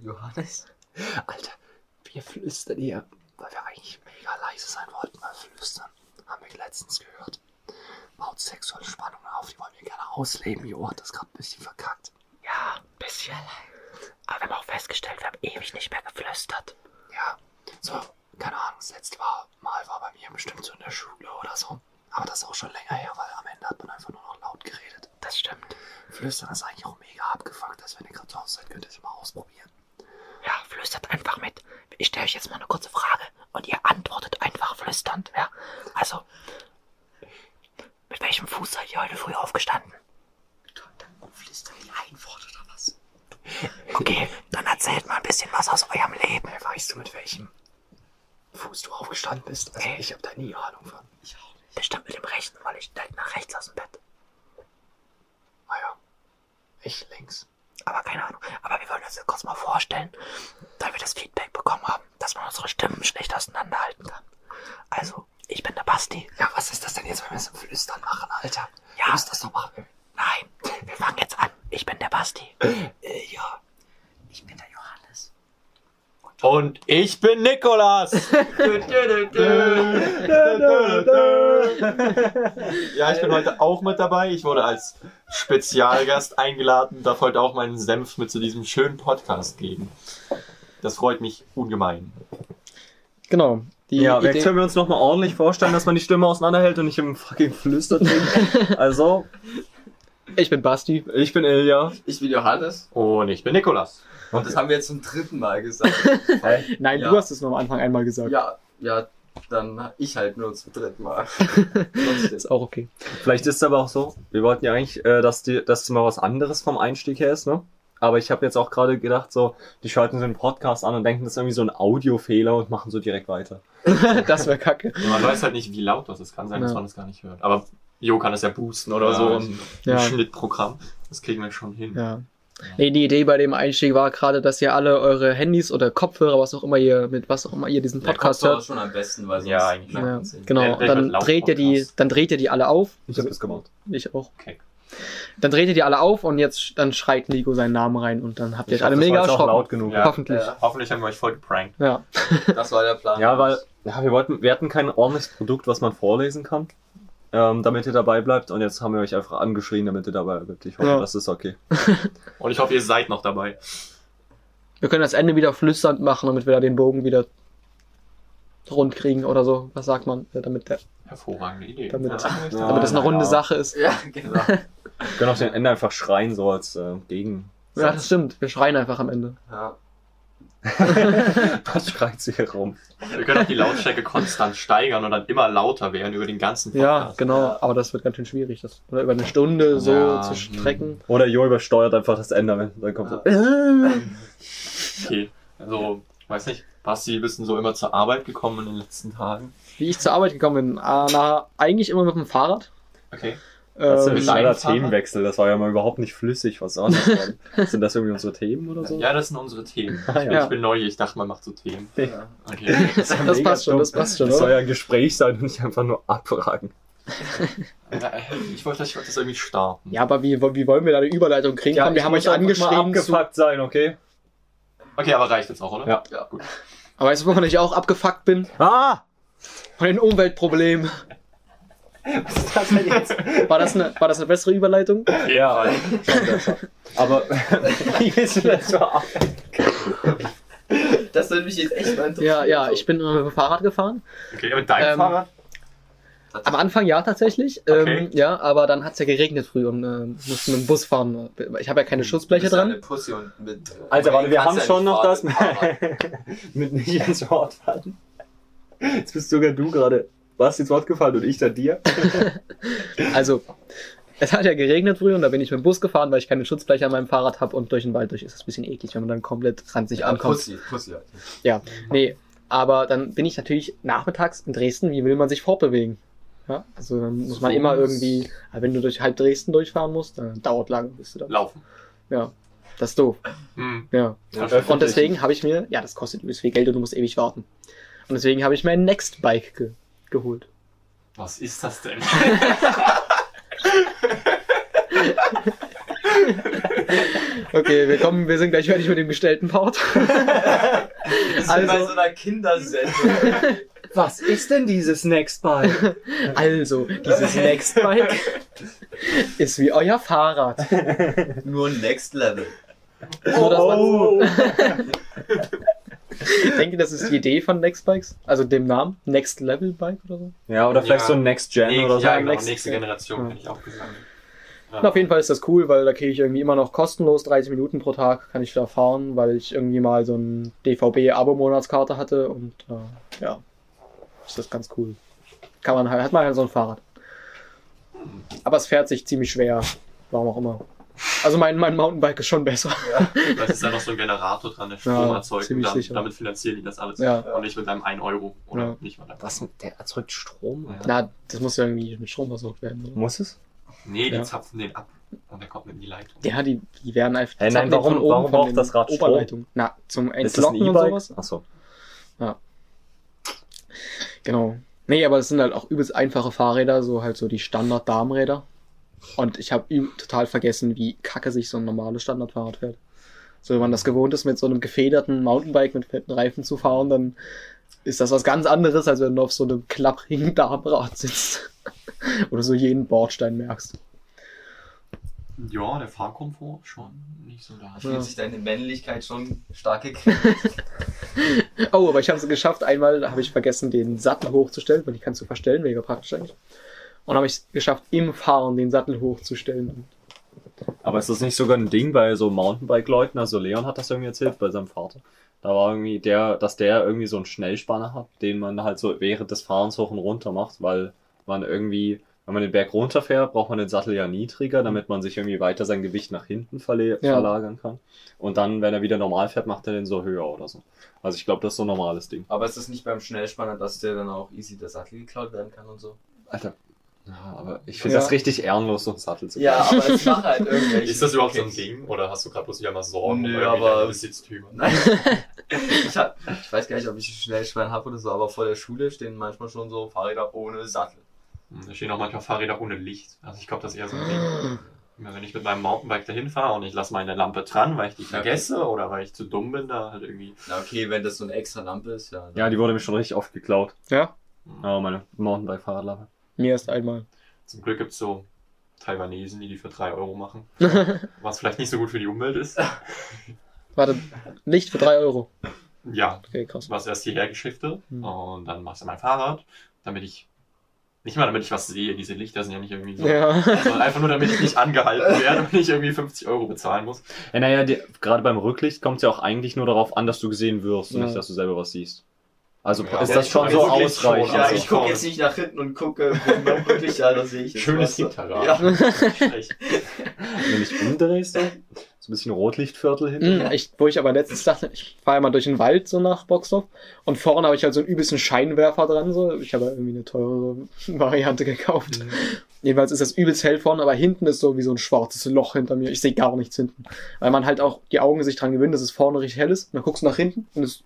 Johannes? Alter, wir flüstern hier, weil wir eigentlich mega leise sein wollten, wir flüstern. Haben wir letztens gehört. Baut sexuelle Spannungen auf, die wollen wir gerne ausleben. Jo hat das gerade ein bisschen verkackt. Ja, ein bisschen. Aber wir haben auch festgestellt, wir haben ewig nicht mehr geflüstert. Ja, so, keine Ahnung, das letzte Mal war bei mir bestimmt so in der Schule oder so. Aber das ist auch schon länger her, weil am Ende hat man einfach nur noch laut geredet. Das stimmt. Flüstern ist eigentlich auch mega abgefuckt. Also wenn ihr gerade zu Hause seid, könnt ihr es mal ausprobieren. Ja, flüstert einfach mit. Ich stelle euch jetzt mal eine kurze Frage und ihr antwortet einfach flüsternd, ja? Also, mit welchem Fuß seid ihr heute früh aufgestanden? Dann flüstern die ein Wort oder was? Okay, dann erzählt mal ein bisschen was aus eurem Leben. Hey, weißt du, mit welchem Fuß du aufgestanden bist? Also ich habe da nie Ahnung von. Ich auch nicht. Bestimmt mit dem rechten, weil ich direkt nach rechts aus dem Bett. Naja, ich links. Aber keine Ahnung. Aber wir wollen uns jetzt kurz mal vorstellen, da wir das Feedback bekommen haben, dass man unsere Stimmen schlecht auseinanderhalten kann. Also, ich bin der Basti. Ja, was ist das denn jetzt, wenn wir es im Flüstern machen, Alter? Ja. Du musst das doch machen. Nein, wir fangen jetzt an. Ich bin der Basti. Äh, ja. Ich bin der Johannes. Und ich bin Nikolas. ja, ich bin heute auch mit dabei. Ich wurde als Spezialgast eingeladen, darf heute auch meinen Senf mit zu diesem schönen Podcast geben. Das freut mich ungemein. Genau. Die Ja, Idee, jetzt können wir uns nochmal ordentlich vorstellen, dass man die Stimme auseinanderhält und nicht im fucking Flüster trinkt. Also, ich bin Basti. ich bin Ilja. Ich bin Johannes. Und ich bin Nikolas. Und das haben wir jetzt zum dritten Mal gesagt. Nein, Ja. du hast es nur am Anfang einmal gesagt. ja, ja, dann ich halt nur zum dritten Mal. Ist auch okay. Vielleicht ist es aber auch so, wir wollten ja eigentlich, äh, dass, die, dass es mal was anderes vom Einstieg her ist, ne? Aber ich habe jetzt auch gerade gedacht, so, die schalten so einen Podcast an und denken, das ist irgendwie so ein Audiofehler und machen so direkt weiter. das wäre kacke. Man weiß halt nicht, wie laut das ist. Kann sein, dass Ja. man das gar nicht hört. Aber Jo kann das ja boosten oder Ja, so im, Ja. Schnittprogramm. Das kriegen wir schon hin. Ja. Nee, die Idee bei dem Einstieg war gerade, dass ihr alle eure Handys oder Kopfhörer, was auch immer ihr, mit was auch immer ihr diesen Podcast Der hört. Schon am besten, weil sonst Ja, eigentlich Ja, genau. Dann dreht ihr die, dann dreht ihr die alle auf. Ich habe das gemacht. Ich auch. Okay. Dann dreht ihr die alle auf und jetzt, dann schreit Nico seinen Namen rein und dann habt ihr euch alle mega erschrocken. laut genug. Ja. Hoffentlich. Ja. Hoffentlich haben wir euch voll geprankt. Ja. Das war der Plan. Ja, weil, ja, wir wollten, wir hatten kein ordentliches Produkt, was man vorlesen kann, ähm, damit ihr dabei bleibt und jetzt haben wir euch einfach angeschrien, damit ihr dabei bleibt. Ich hoffe, Ja. das ist okay. Und ich hoffe, ihr seid noch dabei. Wir können das Ende wieder flüsternd machen, damit wir da den Bogen wieder rund kriegen oder so. Was sagt man? Äh, Damit, der, Hervorragende Idee. damit, Ja. Ja, damit das eine runde ja. Sache ist. Ja, genau. Wir können auf den Ende einfach schreien, so als äh, Gegen. Ja, das stimmt. Wir schreien einfach am Ende. Ja. Was schreit sie hier rum? Wir können auch die Lautstärke konstant steigern und dann immer lauter werden über den ganzen Ja, Podcast. genau. Aber das wird ganz schön schwierig, das oder über eine Stunde so Ja, zu strecken. Oder Jo übersteuert einfach das Ende, wenn dann kommt so. Okay. Also, weiß nicht, Basti, bist du so immer zur Arbeit gekommen in den letzten Tagen? Wie ich zur Arbeit gekommen bin, ah, na, eigentlich immer mit dem Fahrrad. Okay. Das ist ein Ähm, schneller deinem Fahrrad? Themenwechsel, das war ja mal überhaupt nicht flüssig. Was soll das denn? Sind das irgendwie unsere Themen oder so? Ja, das sind unsere Themen. Ah, ja. Ich bin neu, ich dachte, man macht so Themen. ja. Okay. Das, ja Das passt schon, das passt schon, Das soll ja ein Gespräch sein und nicht einfach nur abfragen. Ja, ich wollte ich wollte das irgendwie starten. ja, aber wie, wie wollen wir da eine Überleitung kriegen? Komm, wir ich haben euch mal angeschrieben. Zu, abgefuckt sein, okay? Okay, aber reicht jetzt auch, oder? Ja. Ja. Gut. aber weißt du, wovon ich auch abgefuckt bin? Ah! Von den Umweltproblemen. Was ist das denn jetzt? War das eine, war das eine bessere Überleitung? Ja. Aber wie willst du das? Das würde mich jetzt echt mal interessieren. Ja, ja, ich bin immer mit dem Fahrrad gefahren. Okay, aber dein Ähm, Fahrrad? Am Anfang ja tatsächlich. Okay. Ähm, ja, aber dann hat's ja geregnet früh und äh, musste mit dem Bus fahren. Ich habe ja keine Schutzbleche dran. eine Pussy und mit, Alter, warte, wir haben ja schon noch das fahren mit mit nicht ins Wort fallen. Jetzt bist sogar du gerade was ins Wort gefallen und ich dann dir. Also, es hat ja geregnet früh und da bin ich mit dem Bus gefahren, weil ich keine Schutzbleche an meinem Fahrrad habe und durch den Wald durch ist das ein bisschen eklig, wenn man dann komplett ranzig Ja, ankommt. Pussy, Pussy. halt. Ja, nee. Aber dann bin ich natürlich nachmittags in Dresden, wie will man sich fortbewegen? Ja, also dann muss man immer irgendwie, wenn du durch halb Dresden durchfahren musst, dann dauert lange, bis du da. Laufen. Ja, das ist doof. Hm. Ja. Verstehe. Und deswegen habe ich mir, ja, das kostet übelst viel Geld und du musst ewig warten. Und deswegen habe ich mir ein Nextbike ge geholt. Was ist das denn? Okay, wir kommen, wir sind gleich fertig mit dem gestellten Part. Das ist Also- bei so einer Kindersendung. Was ist denn dieses Nextbike? Also, dieses Nextbike ist wie euer Fahrrad. Nur Next Level. Nur, Oh. ich denke, das ist die Idee von Nextbikes, also dem Namen Next Level Bike oder so. Ja, oder vielleicht Ja. so ein Next Gen Nee, oder so. ja, genau, Next- nächste Generation, Ja. hätte ich auch gesagt. Ja. Na, auf jeden Fall ist das cool, weil da kriege ich irgendwie immer noch kostenlos 30 Minuten pro Tag, kann ich da fahren, weil ich irgendwie mal so ein DVB-Abo-Monatskarte hatte und äh, ja, ist das ganz cool. Kann man halt, hat man halt so ein Fahrrad. Aber es fährt sich ziemlich schwer, warum auch immer. Also mein, mein Mountainbike ist schon besser. Da ist da noch so ein Generator dran, der Strom Ja, erzeugt. Und dann, sicher. damit finanzieren die das alles. Ja. Und nicht mit einem 1 Euro. Oder Ja. nicht mal einem. Was? Der erzeugt Strom? Alter. Na, das muss ja irgendwie mit Strom versorgt werden. Oder? Muss es? Nee, die Ja. zapfen den ab. Und der kommt in die Leitung. Ja, die, die werden einfach Hey, nein, warum- von oben warum braucht das Rad Strom? Oberleitungen. Na, zum Ist das ein Entlocken und E-Bike? sowas. Achso. Genau. Nee, aber es sind halt auch übelst einfache Fahrräder, so halt so die Standard-Darmräder. Und ich habe total vergessen, wie kacke sich so ein normales Standardfahrrad fährt. So, wenn man das gewohnt ist, mit so einem gefederten Mountainbike mit fetten Reifen zu fahren, dann ist das was ganz anderes, als wenn du auf so einem klapprigen Darmrad sitzt. Oder so jeden Bordstein merkst. Ja, der Fahrkomfort schon nicht so da. Fühlt sich deine Männlichkeit schon stark gekränkt. Oh, aber ich habe es geschafft. Einmal habe ich vergessen, den Sattel hochzustellen, weil die kannst du verstellen, mega praktisch eigentlich. Und habe ich es geschafft, im Fahren den Sattel hochzustellen. Aber ist das nicht sogar ein Ding bei so Mountainbike-Leuten? Also Leon hat das irgendwie erzählt bei seinem Vater. Da war irgendwie der, dass der irgendwie so einen Schnellspanner hat, den man halt so während des Fahrens hoch und runter macht, weil man irgendwie, wenn man den Berg runterfährt, braucht man den Sattel ja niedriger, damit man sich irgendwie weiter sein Gewicht nach hinten verle Ja. verlagern kann. Und dann, wenn er wieder normal fährt, macht er den so höher oder so. Also ich glaube, das ist so ein normales Ding. Aber ist es nicht beim Schnellspanner, dass der dann auch easy der Sattel geklaut werden kann und so? Alter. Ja, aber ich finde Ja. das richtig ehrenlos, so einen Sattel zu Ja, aber es macht halt irgendwelche. Ist das überhaupt so ein. Ding? Oder hast du gerade bloß wieder mal Sorgen Nö, aber- Besitztümer? Nein. ich, hab, ich weiß gar nicht, ob ich einen Schnellspann habe oder so, aber vor der Schule stehen manchmal schon so Fahrräder ohne Sattel. Hm, Da stehen auch manchmal Fahrräder ohne Licht. Also ich glaube, das ist eher so ein Ding. Wenn ich mit meinem Mountainbike dahin fahre und ich lasse meine Lampe dran, weil ich die vergesse oder weil ich zu dumm bin, da halt irgendwie. Na okay, wenn das so eine extra Lampe ist, ja. Ja, die wurde mir schon richtig oft geklaut. Ja, Aber meine Mountainbike-Fahrradlampe. Mir erst einmal. Zum Glück gibt's so Taiwanesen, die die für 3 Euro machen. Was vielleicht nicht so gut für die Umwelt ist. Warte, Licht für 3 Euro. Ja, Okay, krass. was erst hierher geschifft wird Hm. und dann machst du mein Fahrrad, damit ich. Nicht mal damit ich was sehe, diese Lichter sind ja nicht irgendwie so. Ja. Sondern einfach nur damit ich nicht angehalten werde und nicht irgendwie 50 Euro bezahlen muss. Ja, naja, die, gerade beim Rücklicht kommt es ja auch eigentlich nur darauf an, dass du gesehen wirst und Ja. nicht, dass du selber was siehst. Also Ja, ist das schon also so Rücklicht schon, ausreichend. Ja, also ich gucke jetzt nicht nach hinten und gucke, wo man wirklich, ja, das sehe ich jetzt. Schönes. Hinterrad. Ja. Schlecht. Wenn du dich umdrehst, so, so ein bisschen Rotlichtviertel hinten. Mhm, ich, wo ich aber letztens dachte, ich fahre ja mal durch den Wald so nach Boxdorf und vorne habe ich halt so einen übelsten Scheinwerfer dran. So. Ich habe ja irgendwie eine teure Variante gekauft. Jedenfalls ist das übelst hell vorne, aber hinten ist so wie so ein schwarzes Loch hinter mir. Ich sehe gar nichts hinten. Weil man halt auch die Augen sich dran gewöhnt, dass es vorne richtig hell ist. Und dann guckst du nach hinten und es,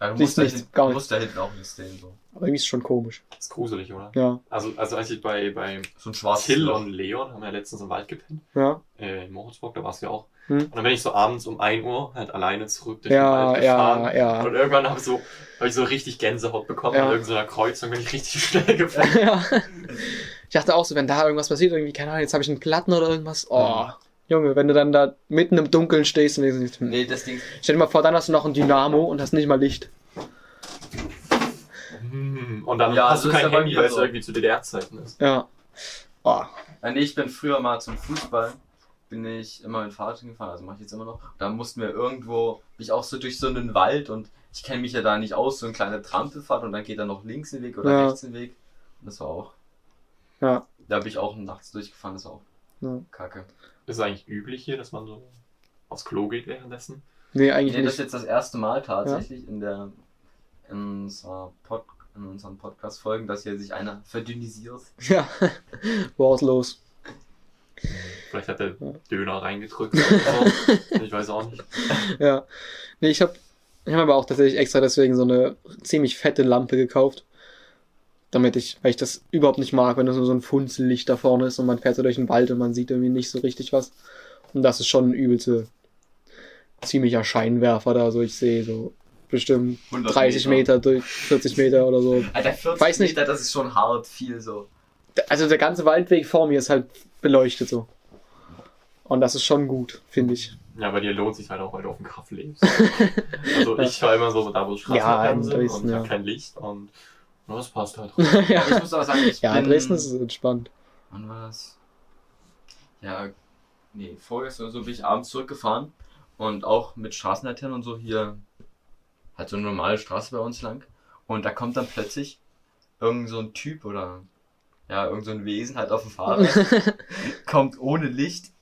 Ja, du Siehst musst, da nichts, hinten, gar du nichts. musst da hinten auch nichts sehen. So, aber irgendwie ist es schon komisch. Das ist gruselig, oder? Ja, Also, also als ich bei, bei so ein schwarzes Till Loch. und Leon haben wir ja letztens im Wald gepennt, ja, äh, in Moritzburg, da warst du ja auch. Hm. Und dann bin ich so abends um 1 Uhr halt alleine zurück durch den ja, Wald ja, gefahren. ja. Und irgendwann habe ich, so, hab ich so richtig Gänsehaut bekommen Ja. an irgendeiner Kreuzung, bin ich richtig schnell gefahren. ja. Ich dachte auch so, wenn da irgendwas passiert, irgendwie, keine Ahnung, jetzt habe ich einen Platten oder irgendwas. Oh, Junge, wenn du dann da mitten im Dunkeln stehst und denkst, hm. Nee, das Ding. stell dir mal vor, dann hast du noch ein Dynamo und hast nicht mal Licht. Hm, Und dann Ja, hast du ist kein Handy, weil es so. irgendwie zu DDR-Zeiten ist. Ja. Oh. Nee, ich bin früher mal zum Fußball, bin ich immer mit Fahrrad gefahren, also mache ich jetzt immer noch. Da mussten wir irgendwo, bin ich auch so durch so einen Wald und ich kenne mich ja da nicht aus, so eine kleine Trampelfahrt und dann geht da noch links den Weg oder Ja. rechts den Weg. Und das war auch. Ja. Da bin ich auch nachts durchgefahren, das war auch ja. kacke. Ist es eigentlich üblich hier, dass man so aufs Klo geht währenddessen? Nee, eigentlich Nee, das ist nicht. jetzt das erste Mal tatsächlich in der in, unserer Pod, in unseren Podcast-Folgen, dass hier sich einer verdünnisiert. Ja. War's los. Vielleicht hat der Ja. Döner reingedrückt. oder so. ich weiß auch nicht. Ja. Nee, ich habe ich hab aber auch tatsächlich extra deswegen so eine ziemlich fette Lampe gekauft. Damit ich, weil ich das überhaupt nicht mag, wenn das nur so ein Funzellicht da vorne ist und man fährt so durch den Wald und man sieht irgendwie nicht so richtig was. Und das ist schon ein übelste, ziemlicher Scheinwerfer da. So, ich sehe so bestimmt 100 30 Meter durch 40 Meter oder so. Alter, 40 Weiß nicht. Meter, das ist schon hart viel so. Also der ganze Waldweg vor mir ist halt beleuchtet so. Und das ist schon gut, finde ich. Ja, bei dir lohnt sich halt auch, weil du auf dem Kaff lebst. also ich war immer so da, wo Ja, Straßenlaternen in sind und ja. kein Licht und das passt halt. ja, ich muss aber sagen, ich ja bin... Dresden ist entspannt. Wann war das? Ja, nee, vorgestern oder so bin ich abends zurückgefahren und auch mit Straßenlaternen und so hier halt so eine normale Straße bei uns lang. Und da kommt dann plötzlich irgend so ein Typ oder ja, irgend so ein Wesen halt auf dem Fahrrad, kommt ohne Licht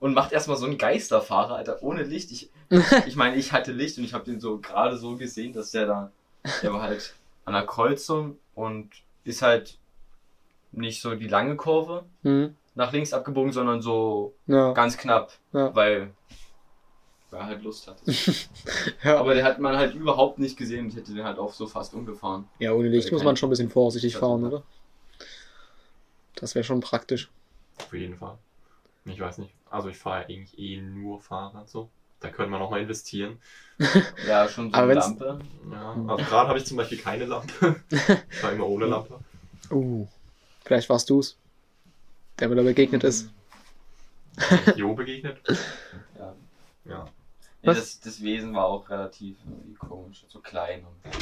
und macht erstmal so einen Geisterfahrer, Alter, ohne Licht. Ich, ich meine, ich hatte Licht und ich habe den so gerade so gesehen, dass der da, der war halt an der Kreuzung und ist halt nicht so die lange Kurve, Hm, nach links abgebogen, sondern so ja, ganz knapp, Ja. weil weil er halt Lust hatte. ja. Aber der hat man halt überhaupt nicht gesehen. Ich hätte den halt auch so fast umgefahren. ja, ohne Licht muss man schon ein bisschen vorsichtig fahren, oder? Das wäre schon praktisch. Auf jeden Fall. Ich weiß nicht. Also ich fahre eigentlich eh nur Fahrrad so. Da könnte man auch mal investieren. Ja, schon so Aber eine Lampe. Ja, Hm. also gerade habe ich zum Beispiel keine Lampe. Ich fahre immer ohne Lampe. Uh, vielleicht warst du's, der mir da begegnet ist. Jo begegnet. Ja. Ja. Nee, Was? das, das Wesen war auch relativ komisch, so klein. Und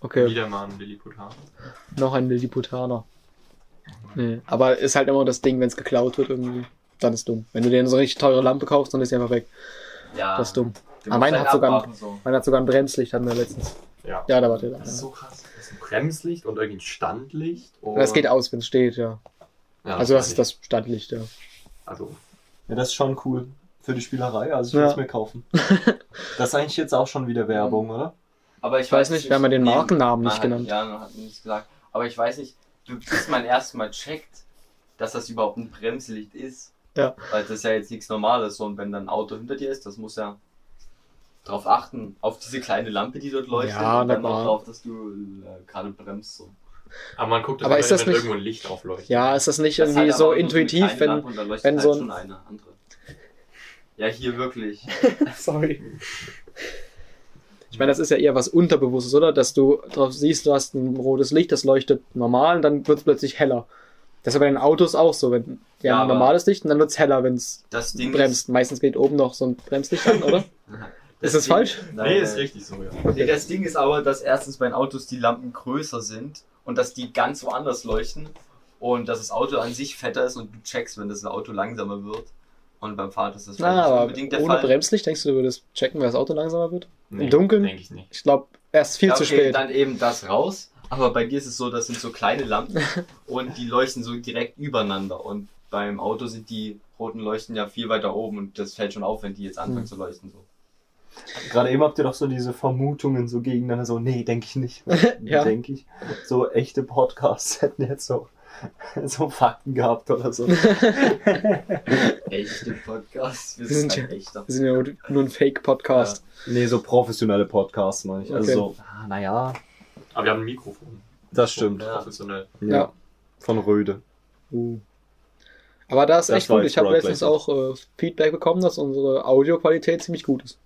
Okay, Wieder mal ein Lilliputan. noch ein Lilliputaner. Nee, aber ist halt immer das Ding, wenn es geklaut wird irgendwie, dann ist dumm. Wenn du dir eine so richtig teure Lampe kaufst, dann ist sie einfach weg. Ja, Das ist dumm. du Aber musst meine halt hat sogar ein- so. Man hat sogar ein Bremslicht, hatten wir letztens. Ja. Ja, da war der. Das ist so krass. Das ist ein Bremslicht und irgendwie ein Standlicht. Und Das geht aus, wenn es steht, ja. Ja, Also das ist das Standlicht, ja. Also, Ja, das ist schon cool für die Spielerei. Also ich Ja. will es mir kaufen. Das ist eigentlich jetzt auch schon wieder Werbung, oder? Aber ich, Ich weiß nicht, wir haben ja den Markennamen nicht hat- genannt. Ja, man hat nichts gesagt. Aber ich weiß nicht, du, bis man erstmal checkt, dass das überhaupt ein Bremslicht ist. Ja. Weil das ist ja jetzt nichts Normales. So, und wenn dann ein Auto hinter dir ist, das muss ja drauf achten, auf diese kleine Lampe, die dort leuchtet. Ja, und dann auch klar. drauf, dass du äh, gerade bremst. So. aber man guckt, Aber immer, ist das wenn nicht- irgendwo ein Licht aufleuchtet. Ja, ist das nicht Das irgendwie hat so aber intuitiv, wenn, Lampe leuchtet wenn halt so ein- schon eine andere. Ja, hier wirklich. Sorry. Ich meine, das ist ja eher was Unterbewusstes, oder? Dass du drauf siehst, du hast ein rotes Licht, das leuchtet normal und dann wird es plötzlich heller. Das ist bei den Autos auch so. Wenn die Ja, haben normales Licht und dann wird es heller, wenn es Das Ding bremst. Meistens geht oben noch so ein Bremslicht an, oder? Ist, Ist das falsch? Nein, Nee, ist richtig so, ja. Nee, das Ding ist aber, dass erstens bei den Autos die Lampen größer sind und dass die ganz woanders leuchten und dass das Auto an sich fetter ist und du checkst, wenn das Auto langsamer wird. Und beim Fahrrad ist das Na, nicht aber unbedingt der ohne Fall. Bremslicht denkst du, du würdest checken, wer das Auto langsamer wird? Nee, Im Dunkeln? Denke ich nicht. Ich glaube, erst viel ja, zu okay, spät. Dann eben das raus. Aber bei dir ist es so, das sind so kleine Lampen und die leuchten so direkt übereinander. Und beim Auto sind die roten Leuchten ja viel weiter oben und das fällt schon auf, wenn die jetzt anfangen Hm. zu leuchten. So. Gerade eben habt ihr doch so diese Vermutungen so gegeneinander, so, nee, denke ich nicht. Ja. Denke ich. So echte Podcasts hätten jetzt so, so Fakten gehabt oder so. Echte Podcasts, wir Wir sind sind halt echter. Wir sind ja nur, ein Fake-Podcast. Nee, so professionelle Podcasts, meine ich. Also Okay. so, ah, naja, Aber wir haben ein Mikrofon. das stimmt. Ja. Professionell. Ja. Ja. Von Röde. Uh. Aber da ist Das echt gut. Ich habe letztens auch äh, Feedback bekommen, dass unsere Audioqualität ziemlich gut ist.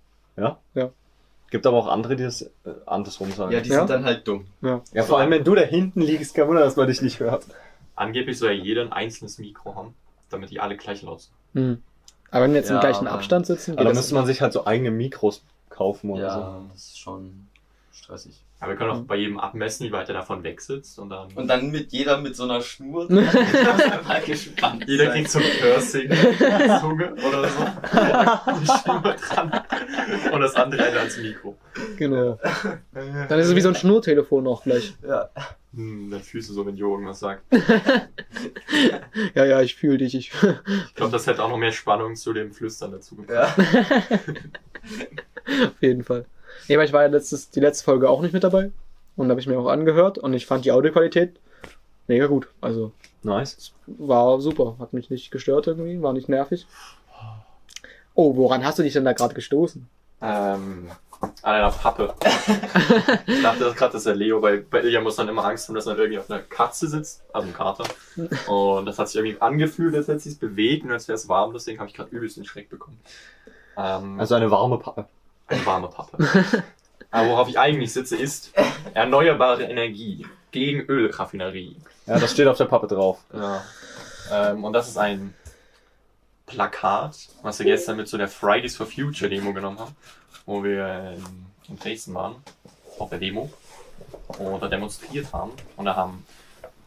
Gibt aber auch andere, die das äh, andersrum sagen. Ja, die Ja? sind dann halt dumm. Ja, vor allem, wenn du da hinten liegst, kein Wunder, dass man dich nicht hört. Angeblich soll ja jeder ein einzelnes Mikro haben, damit die alle gleich laut sind. Hm. Aber wenn wir jetzt im Ja, gleichen aber- Abstand sitzen, Aber geht das müsste man sich halt so eigene Mikros kaufen oder so. Ja, das ist schon stressig. Aber wir können auch Mhm. bei jedem abmessen, wie weit er davon weg sitzt und dann. Und dann mit jeder mit so einer Schnur. Mal gespannt jeder sein. kriegt so ein Piercing, Zunge oder so. Die Schnur dran. Und das andere Ende als Mikro. Genau. Dann ist es wie so ein Schnurtelefon auch gleich. Ja. Hm, dann fühlst du so, wenn Jo irgendwas sagt. Ja, ja, ich fühle dich. Ich, Ich glaube, das hätte auch noch mehr Spannung zu dem Flüstern dazu gebracht. ja. auf jeden Fall. Nee, aber ich war ja letztes, die letzte Folge auch nicht mit dabei. Und habe ich mir auch angehört und ich fand die Audioqualität mega gut. Also Nice. war super. Hat mich nicht gestört irgendwie, war nicht nervig. Oh, woran hast du dich denn da gerade gestoßen? Ähm, An einer Pappe. ich dachte das gerade, dass der Leo bei, bei Ilja muss dann immer Angst haben, dass er irgendwie auf einer Katze sitzt, also einem Kater. Und das hat sich irgendwie angefühlt, als hätte es sich bewegt und als wäre es warm, deswegen habe ich gerade übelst den Schreck bekommen. Ähm, Also eine warme Pappe. Eine warme Pappe. Aber worauf ich eigentlich sitze, ist erneuerbare Energie gegen Ölraffinerie. Ja, das steht auf der Pappe drauf. Ja. Ähm, und das ist ein Plakat, was wir gestern mit so der Fridays for Future Demo genommen haben, wo wir in, in Dresden waren, auf der Demo, oder demonstriert haben. Und da haben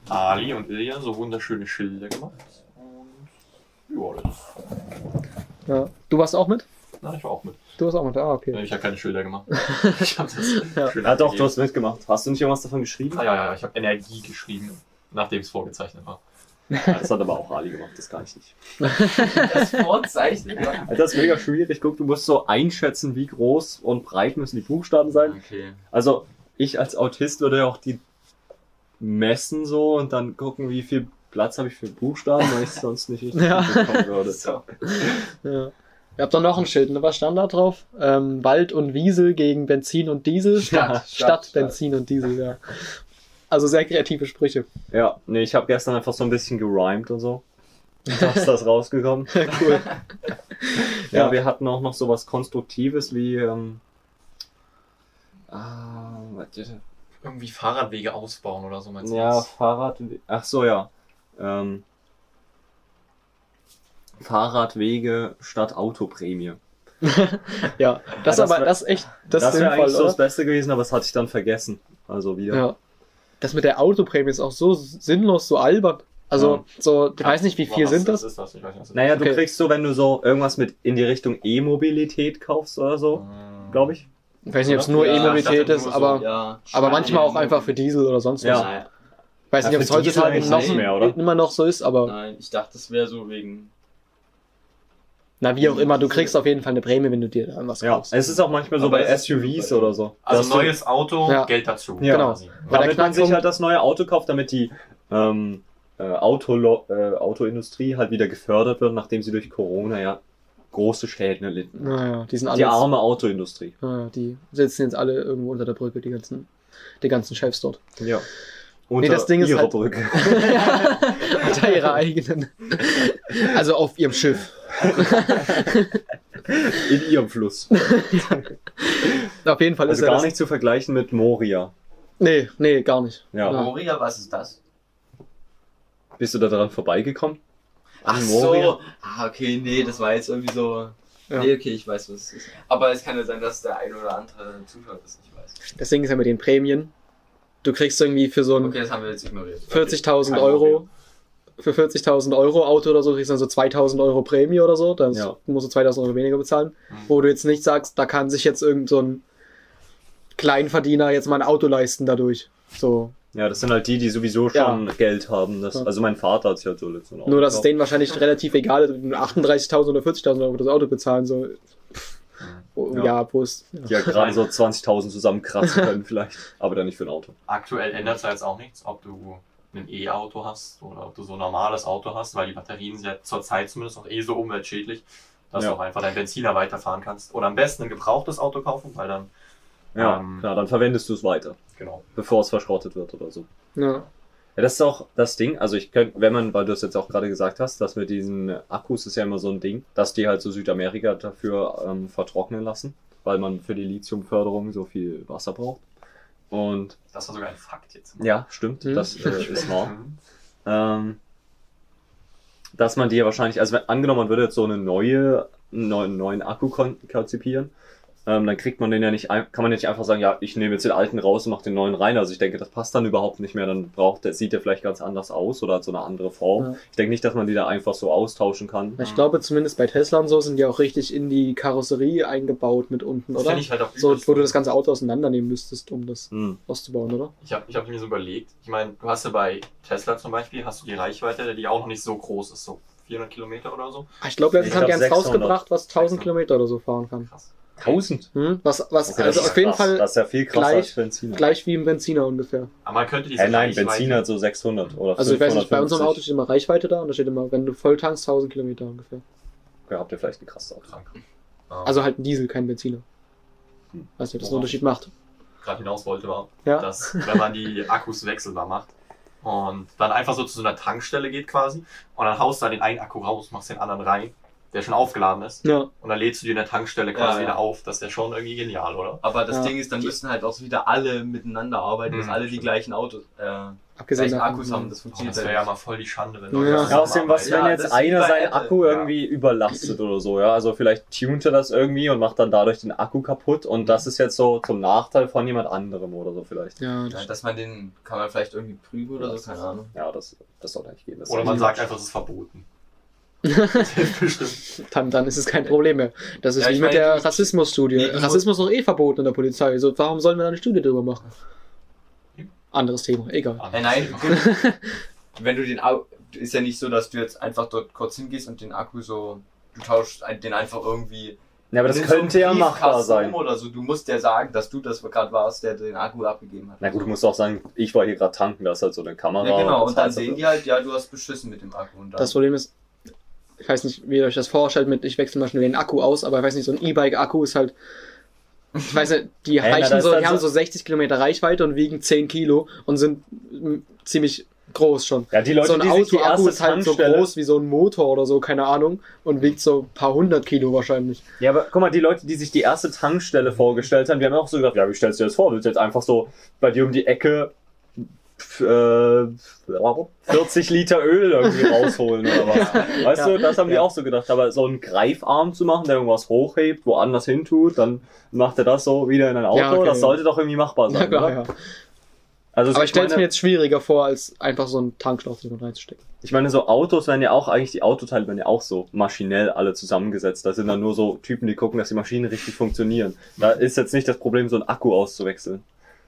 Ali und Ilja so wunderschöne Schilder gemacht. Und ja, das, Ja. Du warst auch mit? na, ich war auch mit. Du warst auch mit, ah, okay. Ich habe keine Schilder gemacht. Ich habe das Ja. schön Ja, doch, du hast mitgemacht. Hast du nicht irgendwas davon geschrieben? Ah, ja, ja, ja, ich habe Energie geschrieben, nachdem es vorgezeichnet war. Das hat aber auch Ali gemacht, das kann ich nicht. Das Vorzeichnen. Das ist mega schwierig. Guck, du musst so einschätzen, wie groß und breit müssen die Buchstaben sein. Okay. Also, ich als Autist würde ja auch die messen so und dann gucken, wie viel Platz habe ich für Buchstaben, weil ich sonst nicht richtig Ja. bekommen würde. So. Ja. Ihr habt doch noch ein Schild, ne? Was stand da drauf? Ähm, Wald und Wiesel gegen Benzin und Diesel. Stadt, Stadt, Stadt, Benzin und Diesel, ja. Also sehr kreative Sprüche. Ja, nee, ich habe gestern einfach so ein bisschen gerimt und so. Da ist das rausgekommen. cool. Ja, Ja. wir hatten auch noch sowas Konstruktives wie, ähm, ah, warte, Irgendwie Fahrradwege ausbauen oder so, meinst du? ja, das? Fahrrad, ach so, ja, ähm, Fahrradwege statt Autoprämie. Ja, das, das aber, wär- das ist echt, das, Das, ist wäre eigentlich so das? Beste gewesen, aber das hatte ich dann vergessen. Also wieder. Ja. Das mit der Autoprämie ist auch so sinnlos, so albern. Also, Ja. so, ich weiß nicht, wie viel was, sind was das? ist das? Ich weiß nicht, was das Naja, du Okay. kriegst so, wenn du so irgendwas mit in die Richtung E-Mobilität kaufst oder so, ist. glaube ich. Ich weiß nicht, ob es nur Ja, E-Mobilität ist, nur so, aber, Ja. aber manchmal auch einfach für Diesel oder sonst was. Ja. Ich weiß Ja, nicht, ob es heutzutage noch nicht mehr, oder? immer noch so ist, aber nein, ich dachte, das wäre so wegen. Na, wie auch immer, du kriegst auf jeden Fall eine Prämie, wenn du dir dann was Ja, kaufst. es ist auch manchmal so Aber bei SUVs bei- oder so. Also neues Auto, Ja. Geld dazu. Ja. Genau. der damit man sich halt das neue Auto kauft, damit die ähm, äh, Auto äh, Autoindustrie halt wieder gefördert wird, nachdem sie durch Corona ja große Schäden erlitten. hat. Naja, die sind alle Die jetzt- arme Autoindustrie. Ja, die sitzen jetzt alle irgendwo unter der Brücke, die ganzen, die ganzen Chefs dort. Ja. Unter das Ding ist ihrer halt- Brücke. unter ihrer eigenen. Also auf ihrem Schiff. In ihrem Fluss. Auf jeden Fall Also ist er gar das. nicht zu vergleichen mit Moria. Nee, nee, gar nicht. Ja. Moria, was ist das? Bist du da dran vorbeigekommen? Ach An so. Ah, okay, nee, das war jetzt irgendwie so. Ja. Nee, okay, ich weiß, was es ist. Aber es kann ja sein, dass der ein oder andere Zuschauer das nicht weiß. Das Ding ist ja mit den Prämien. Du kriegst irgendwie für so ein Okay, das haben wir jetzt ignoriert. 40.000 Kein Euro, für 40.000 Euro Auto oder so, kriegst du dann so 2.000 Euro Prämie oder so. Dann Ja. musst du 2.000 Euro weniger bezahlen. Mhm. Wo du jetzt nicht sagst, da kann sich jetzt irgend so ein Kleinverdiener jetzt mal ein Auto leisten dadurch. So. Ja, das sind halt die, die sowieso schon Geld haben. Das, Ja. Also mein Vater hat sich halt so Auto Nur, dass es denen wahrscheinlich relativ egal ist, ob die 38.000 oder 40.000 Euro für das Auto bezahlen soll. Oh, Ja. ja. wo ist. Ja. Die ja gerade so 20.000 zusammenkratzen können vielleicht. Aber dann nicht für ein Auto. Aktuell ändert es ja jetzt auch nichts, ob du ein E-Auto hast oder ob du so ein normales Auto hast, weil die Batterien sind ja zurzeit zumindest noch eh so umweltschädlich, dass Ja. du auch einfach deinen Benziner weiterfahren kannst. Oder am besten ein gebrauchtes Auto kaufen, weil dann, Ja, Ähm. klar, dann verwendest du es weiter, genau. bevor es verschrottet wird oder so. Ja. Ja, das ist auch das Ding. Also ich könnte, wenn man, weil du es jetzt auch gerade gesagt hast, dass mit diesen Akkus ist ja immer so ein Ding, dass die halt so Südamerika dafür ähm, vertrocknen lassen, weil man für die Lithiumförderung so viel Wasser braucht. Und Das war sogar ein Fakt jetzt. ja, stimmt, Mhm. das äh, ist wahr. Mhm. ähm, dass man die ja wahrscheinlich, also wenn, angenommen, man würde jetzt so eine neue, einen neuen, neuen Akku kon- konzipieren, ähm, dann kriegt man den ja nicht, ein- kann man ja nicht einfach sagen, ja, ich nehme jetzt den alten raus und mache den neuen rein. Also ich denke, das passt dann überhaupt nicht mehr. Dann braucht der, sieht der vielleicht ganz anders aus oder hat so eine andere Form. Ja. Ich denke nicht, dass man die da einfach so austauschen kann. Ich glaube, zumindest bei Tesla und so sind die auch richtig in die Karosserie eingebaut mit unten, Das oder? finde ich halt auch So, wo du das ganze Auto auseinandernehmen müsstest, um das Hm. auszubauen, oder? Ich habe ich hab mir so überlegt, ich meine, du hast ja bei Tesla zum Beispiel, hast du die Reichweite, die auch noch nicht so groß ist, so 400 Kilometer oder so. Ah, Ich glaube, letztens Ich haben die eins 600. rausgebracht, was 1000 600. Kilometer oder so fahren kann. Krass. 1000? Hm? Was, was Okay, also das ist auf jeden krass. Fall Das ist ja viel krasser gleich- als Benziner. gleich wie im Benziner ungefähr. Aber man könnte diese Äh, nein, Benziner hat so 600 oder Also ich weiß nicht, bei 550. unserem Auto steht immer Reichweite da und da steht immer, wenn du voll tankst, 1000 Kilometer ungefähr. Ja, habt ihr vielleicht ein krasses Auto. Krank. Also halt ein Diesel, kein Benziner. Weiß nicht, ob das einen? Unterschied macht. gerade hinaus wollte, war, Ja. dass wenn man die Akkus wechselbar macht und dann einfach so zu so einer Tankstelle geht quasi und dann haust du da den einen Akku raus, machst den anderen rein, der schon aufgeladen ist Ja. und dann lädst du die in der Tankstelle quasi Ja, ja. wieder auf. Das ist ja schon irgendwie genial, oder? Aber das Ja. Ding ist, dann müssen halt auch wieder alle miteinander arbeiten, dass Mhm, alle die stimmt. gleichen Autos, äh, Abgesehen gleichen. Akkus haben. Das Oh, funktioniert das halt wäre ja nicht. mal voll die Schande, wenn Ja. Leute Ja, Ja, außerdem, was, Ja, wenn jetzt das einer seinen. Akku Ja. irgendwie überlastet oder so, ja? Also vielleicht tunt er das irgendwie und macht dann dadurch den Akku kaputt und das ist jetzt so zum Nachteil von jemand anderem oder so vielleicht. Ja, Ja, das dass man den, kann man vielleicht irgendwie prüfen oder so, keine Ahnung. Ja, das, das sollte eigentlich gehen. Das Oder man sagt einfach, es ist verboten. Dann, dann ist es kein Problem mehr. Das ist Ja, wie mit meine, der Rassismusstudie. Nee, Rassismus ist doch eh verboten in der Polizei. So, warum sollen wir da eine Studie drüber machen? Anderes Thema, egal. Äh, nein, wenn du den Au ist ja nicht so, dass du jetzt einfach dort kurz hingehst und den Akku so, du tauschst den einfach irgendwie. Ja, aber das in so könnte ja machbar sein. Oder so. Du musst ja sagen, dass du das gerade warst, der den Akku abgegeben hat. Na gut, du musst auch sagen, ich war hier gerade tanken, da ist halt so eine Kamera. Ja, genau, das und dann sehen also- die halt, ja, du hast beschissen mit dem Akku. Und dann, Das Problem ist, ich weiß nicht, wie ihr euch das vorstellt mit, ich wechsle mal schnell den Akku aus, aber ich weiß nicht, so ein E-Bike-Akku ist halt, ich weiß nicht, die na, reichen so, die haben so- so 60 Kilometer Reichweite und wiegen 10 Kilo und sind mm, ziemlich groß schon. Ja, die Leute, so ein die sich die Auto-Akku ist halt so Tankstelle- groß wie so ein Motor oder so, keine Ahnung, und wiegt so ein paar hundert Kilo wahrscheinlich. Ja, aber guck mal, die Leute, die sich die erste Tankstelle vorgestellt haben, die haben auch so gesagt, ja, wie stellst du dir das vor? Willst du jetzt einfach so bei dir um die Ecke 40 Liter Öl irgendwie rausholen oder was? Weißt du, das haben die auch so gedacht. Aber so einen Greifarm zu machen, der irgendwas hochhebt, woanders hin tut, dann macht er das so wieder in ein Auto. Ja, okay, das ja. sollte doch irgendwie machbar sein. Klar, oder? ja. Also Aber ich stelle es mir jetzt schwieriger vor, als einfach so einen Tankschlauch reinzustecken. Ich meine, so Autos werden ja auch, eigentlich die Autoteile werden ja auch so maschinell alle zusammengesetzt. Da sind dann nur so Typen, die gucken, dass die Maschinen richtig funktionieren. Da ist jetzt nicht das Problem, so einen Akku auszuwechseln.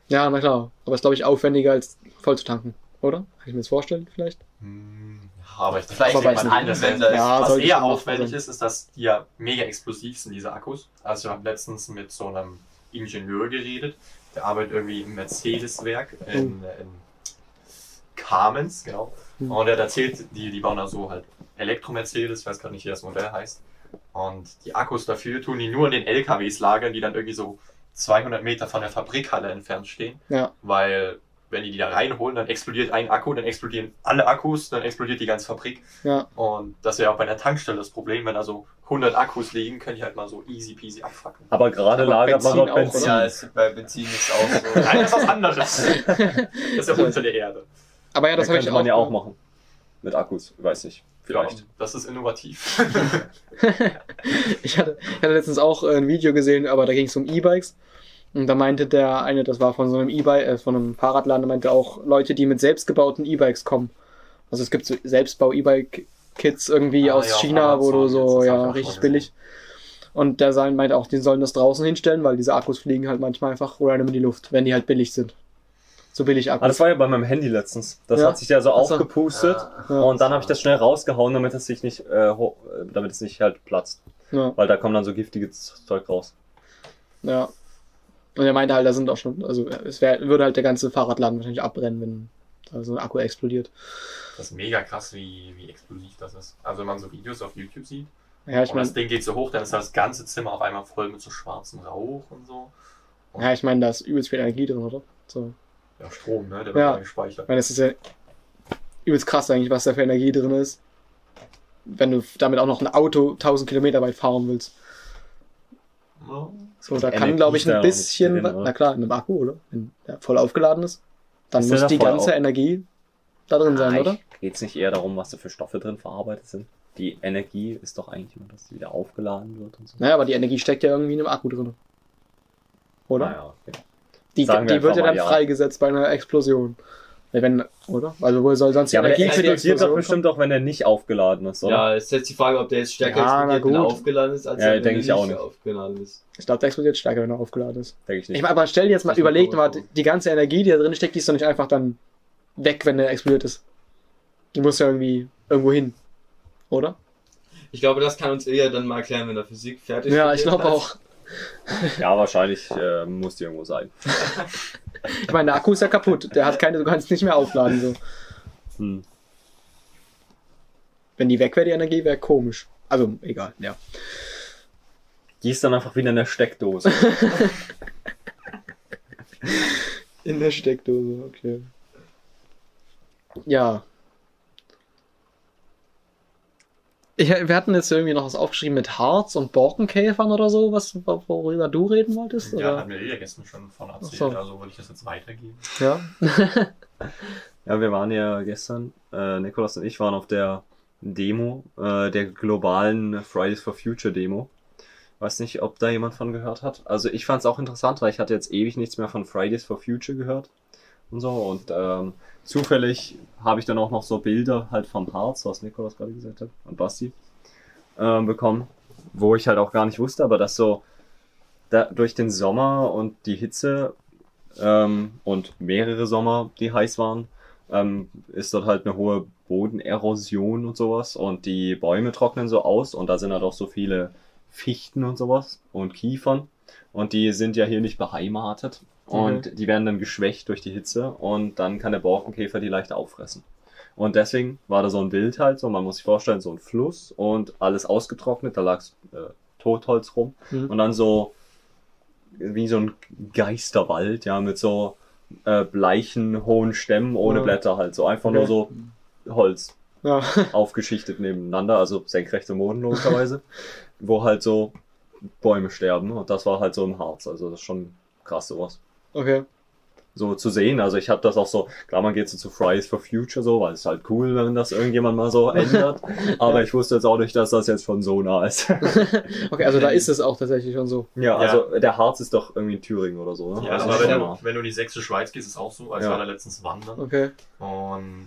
Ja, na klar. Aber ist, glaube ich, aufwendiger, als voll zu tanken. Oder? Kann ich mir das vorstellen, vielleicht? Hm, Ja, aber ich Vielleicht Aber mal, nicht. Anwender ist, Ja, was eher aufwendig sein. ist, ist, dass die ja mega explosiv sind, diese Akkus. Also ich habe letztens mit so einem Ingenieur geredet, der arbeitet irgendwie im Mercedes-Werk in, in Kamenz, genau. Hm. Und er hat erzählt, die, die bauen da so halt Elektro-Mercedes, ich weiß gerade nicht, wie das Modell heißt. Und die Akkus dafür tun die nur in den LKWs lagern, die dann irgendwie so 200 Meter von der Fabrikhalle entfernt stehen. Ja. Weil, wenn die die da reinholen, dann explodiert ein Akku, dann explodieren alle Akkus, dann explodiert die ganze Fabrik. Ja. Und das wäre auch bei einer Tankstelle das Problem, wenn da so 100 Akkus liegen, können die halt mal so easy peasy abfackeln. Aber gerade lagert man Benzin auch, Benzin. oder? ja, es, bei Benzin ist auch so. Nein, das ist was anderes. Das ist ja unter der Erde. Aber ja, das das habe ich könnte man ja auch machen. Mit Akkus, weiß nicht. Vielleicht. Ja, das ist innovativ. Ich hatte, ich hatte letztens auch äh, ein Video gesehen, aber da ging es um E-Bikes. Und da meinte der eine, das war von so einem E-Bike, äh, von einem Fahrradladen, der meinte auch Leute, die mit selbstgebauten E-Bikes kommen. Also es gibt so Selbstbau-E-Bike-Kits irgendwie Ah, aus ja, China, wo du so, ja, richtig billig. Und der sein- meinte auch, die sollen das draußen hinstellen, weil diese Akkus fliegen halt manchmal einfach random in die Luft, wenn die halt billig sind. So billig Ah, Akkus. das war ja bei meinem Handy letztens. Das Ja. hat sich ja so Ach so. aufgepustet. Ja. Und dann habe ich das schnell rausgehauen, damit es sich nicht, äh, ho- äh, damit es nicht halt platzt. ja. Weil da kommt dann so giftiges Zeug raus. Ja. Und er meinte halt, da sind auch schon, also es wär, würde halt der ganze Fahrradladen wahrscheinlich abbrennen, wenn da so ein Akku explodiert. Das ist mega krass, wie, wie explosiv das ist. Also wenn man so Videos auf YouTube sieht Ja, ich und meine, das Ding geht so hoch, dann ist das ganze Zimmer auf einmal voll mit so schwarzem Rauch und so. ja, ich meine, da ist übelst viel Energie drin, oder? So. Ja, Strom, ne? Der wird Ja. ja. gespeichert. Ich meine, das ist ja übelst krass eigentlich, was da für Energie drin ist. Wenn du damit auch noch ein Auto 1000 Kilometer weit fahren willst. So, da kann, glaube ich, ein bisschen, drin, na klar, in einem Akku, oder? Wenn der voll aufgeladen ist. Dann Ist muss da die ganze auf- Energie da drin sein, oder? Geht es nicht eher darum, was da für Stoffe drin verarbeitet sind? Die Energie ist doch eigentlich immer, dass die wieder aufgeladen wird und so. Naja, aber die Energie steckt ja irgendwie in einem Akku drin. Oder? Naja, okay. Die, Sagen wir die wird ja dann mal ja. freigesetzt bei einer Explosion. Wenn, oder? Also wo soll sonst die Ja, aber der Energie für die explodiert doch Explosion bestimmt auch, wenn er nicht aufgeladen ist, oder? Ja, ist jetzt die Frage, ob der jetzt stärker Ja, explodiert, wenn er aufgeladen ist, als Ja, wenn denke er ich auch nicht nicht. aufgeladen ist. Ich glaube, der explodiert stärker, wenn er aufgeladen ist. Denke ich nicht. Ich meine, aber stell dir jetzt mal, ist überleg mal, die ganze Energie, die da drin steckt, die ist doch nicht einfach dann weg, wenn der explodiert ist. Die muss ja irgendwie irgendwo hin. Oder? Ich glaube, das kann uns eher dann mal erklären, wenn der Physik fertig Ja, ich glaube auch. Ja, wahrscheinlich äh, muss die irgendwo sein. Ich meine, der Akku ist ja kaputt. Der hat keine, du kannst nicht mehr aufladen. So. Hm. Wenn die weg wäre, die Energie, wäre komisch. Also, egal, ja. Die ist dann einfach wieder in der Steckdose. In der Steckdose, okay. Ja. Ich, wir hatten jetzt irgendwie noch was aufgeschrieben mit Harz und Borkenkäfern oder so, was, worüber du reden wolltest? Ja, Oder? hat mir Ilja gestern schon von erzählt, so. also wollte ich das jetzt weitergeben. Ja. Ja, wir waren ja gestern, äh, Nikolas und ich waren auf der Demo, äh, der globalen Fridays for Future Demo. Weiß nicht, ob da jemand von gehört hat. Also ich fand es auch interessant, weil ich hatte jetzt ewig nichts mehr von Fridays for Future gehört und so. Und ähm, zufällig habe ich dann auch noch so Bilder halt vom Harz, was Nikolas gerade gesagt hat, und Basti, ähm, bekommen, wo ich halt auch gar nicht wusste, aber dass so da, durch den Sommer und die Hitze ähm, und mehrere Sommer, die heiß waren, ähm, ist dort halt eine hohe Bodenerosion und sowas und die Bäume trocknen so aus und da sind halt auch so viele Fichten und sowas und Kiefern und die sind ja hier nicht beheimatet und die werden dann geschwächt durch die Hitze und dann kann der Borkenkäfer die leicht auffressen. Und deswegen war da so ein Bild halt so, man muss sich vorstellen, so ein Fluss und alles ausgetrocknet, da lag äh, Totholz rum Mhm. und dann so wie so ein Geisterwald, ja, mit so äh, bleichen, hohen Stämmen ohne Ja. Blätter halt. So einfach nur Okay. so Holz ja. aufgeschichtet nebeneinander, also senkrecht im Boden logischerweise, wo halt so Bäume sterben. Und das war halt so im Harz. Also das ist schon krass sowas. Okay. So zu sehen. Also ich habe das auch so, klar, man geht so zu Fridays for Future so, weil es ist halt cool, wenn das irgendjemand mal so ändert. Aber ich wusste jetzt auch nicht, dass das jetzt schon so nah ist. Okay, also da ist es auch tatsächlich schon so. ja, also der Harz ist doch irgendwie in Thüringen oder so, ne? Ja, also aber wenn du, wenn du in die sächsische Schweiz gehst, ist es auch so, als Ja. war da letztens wandern. Okay. Und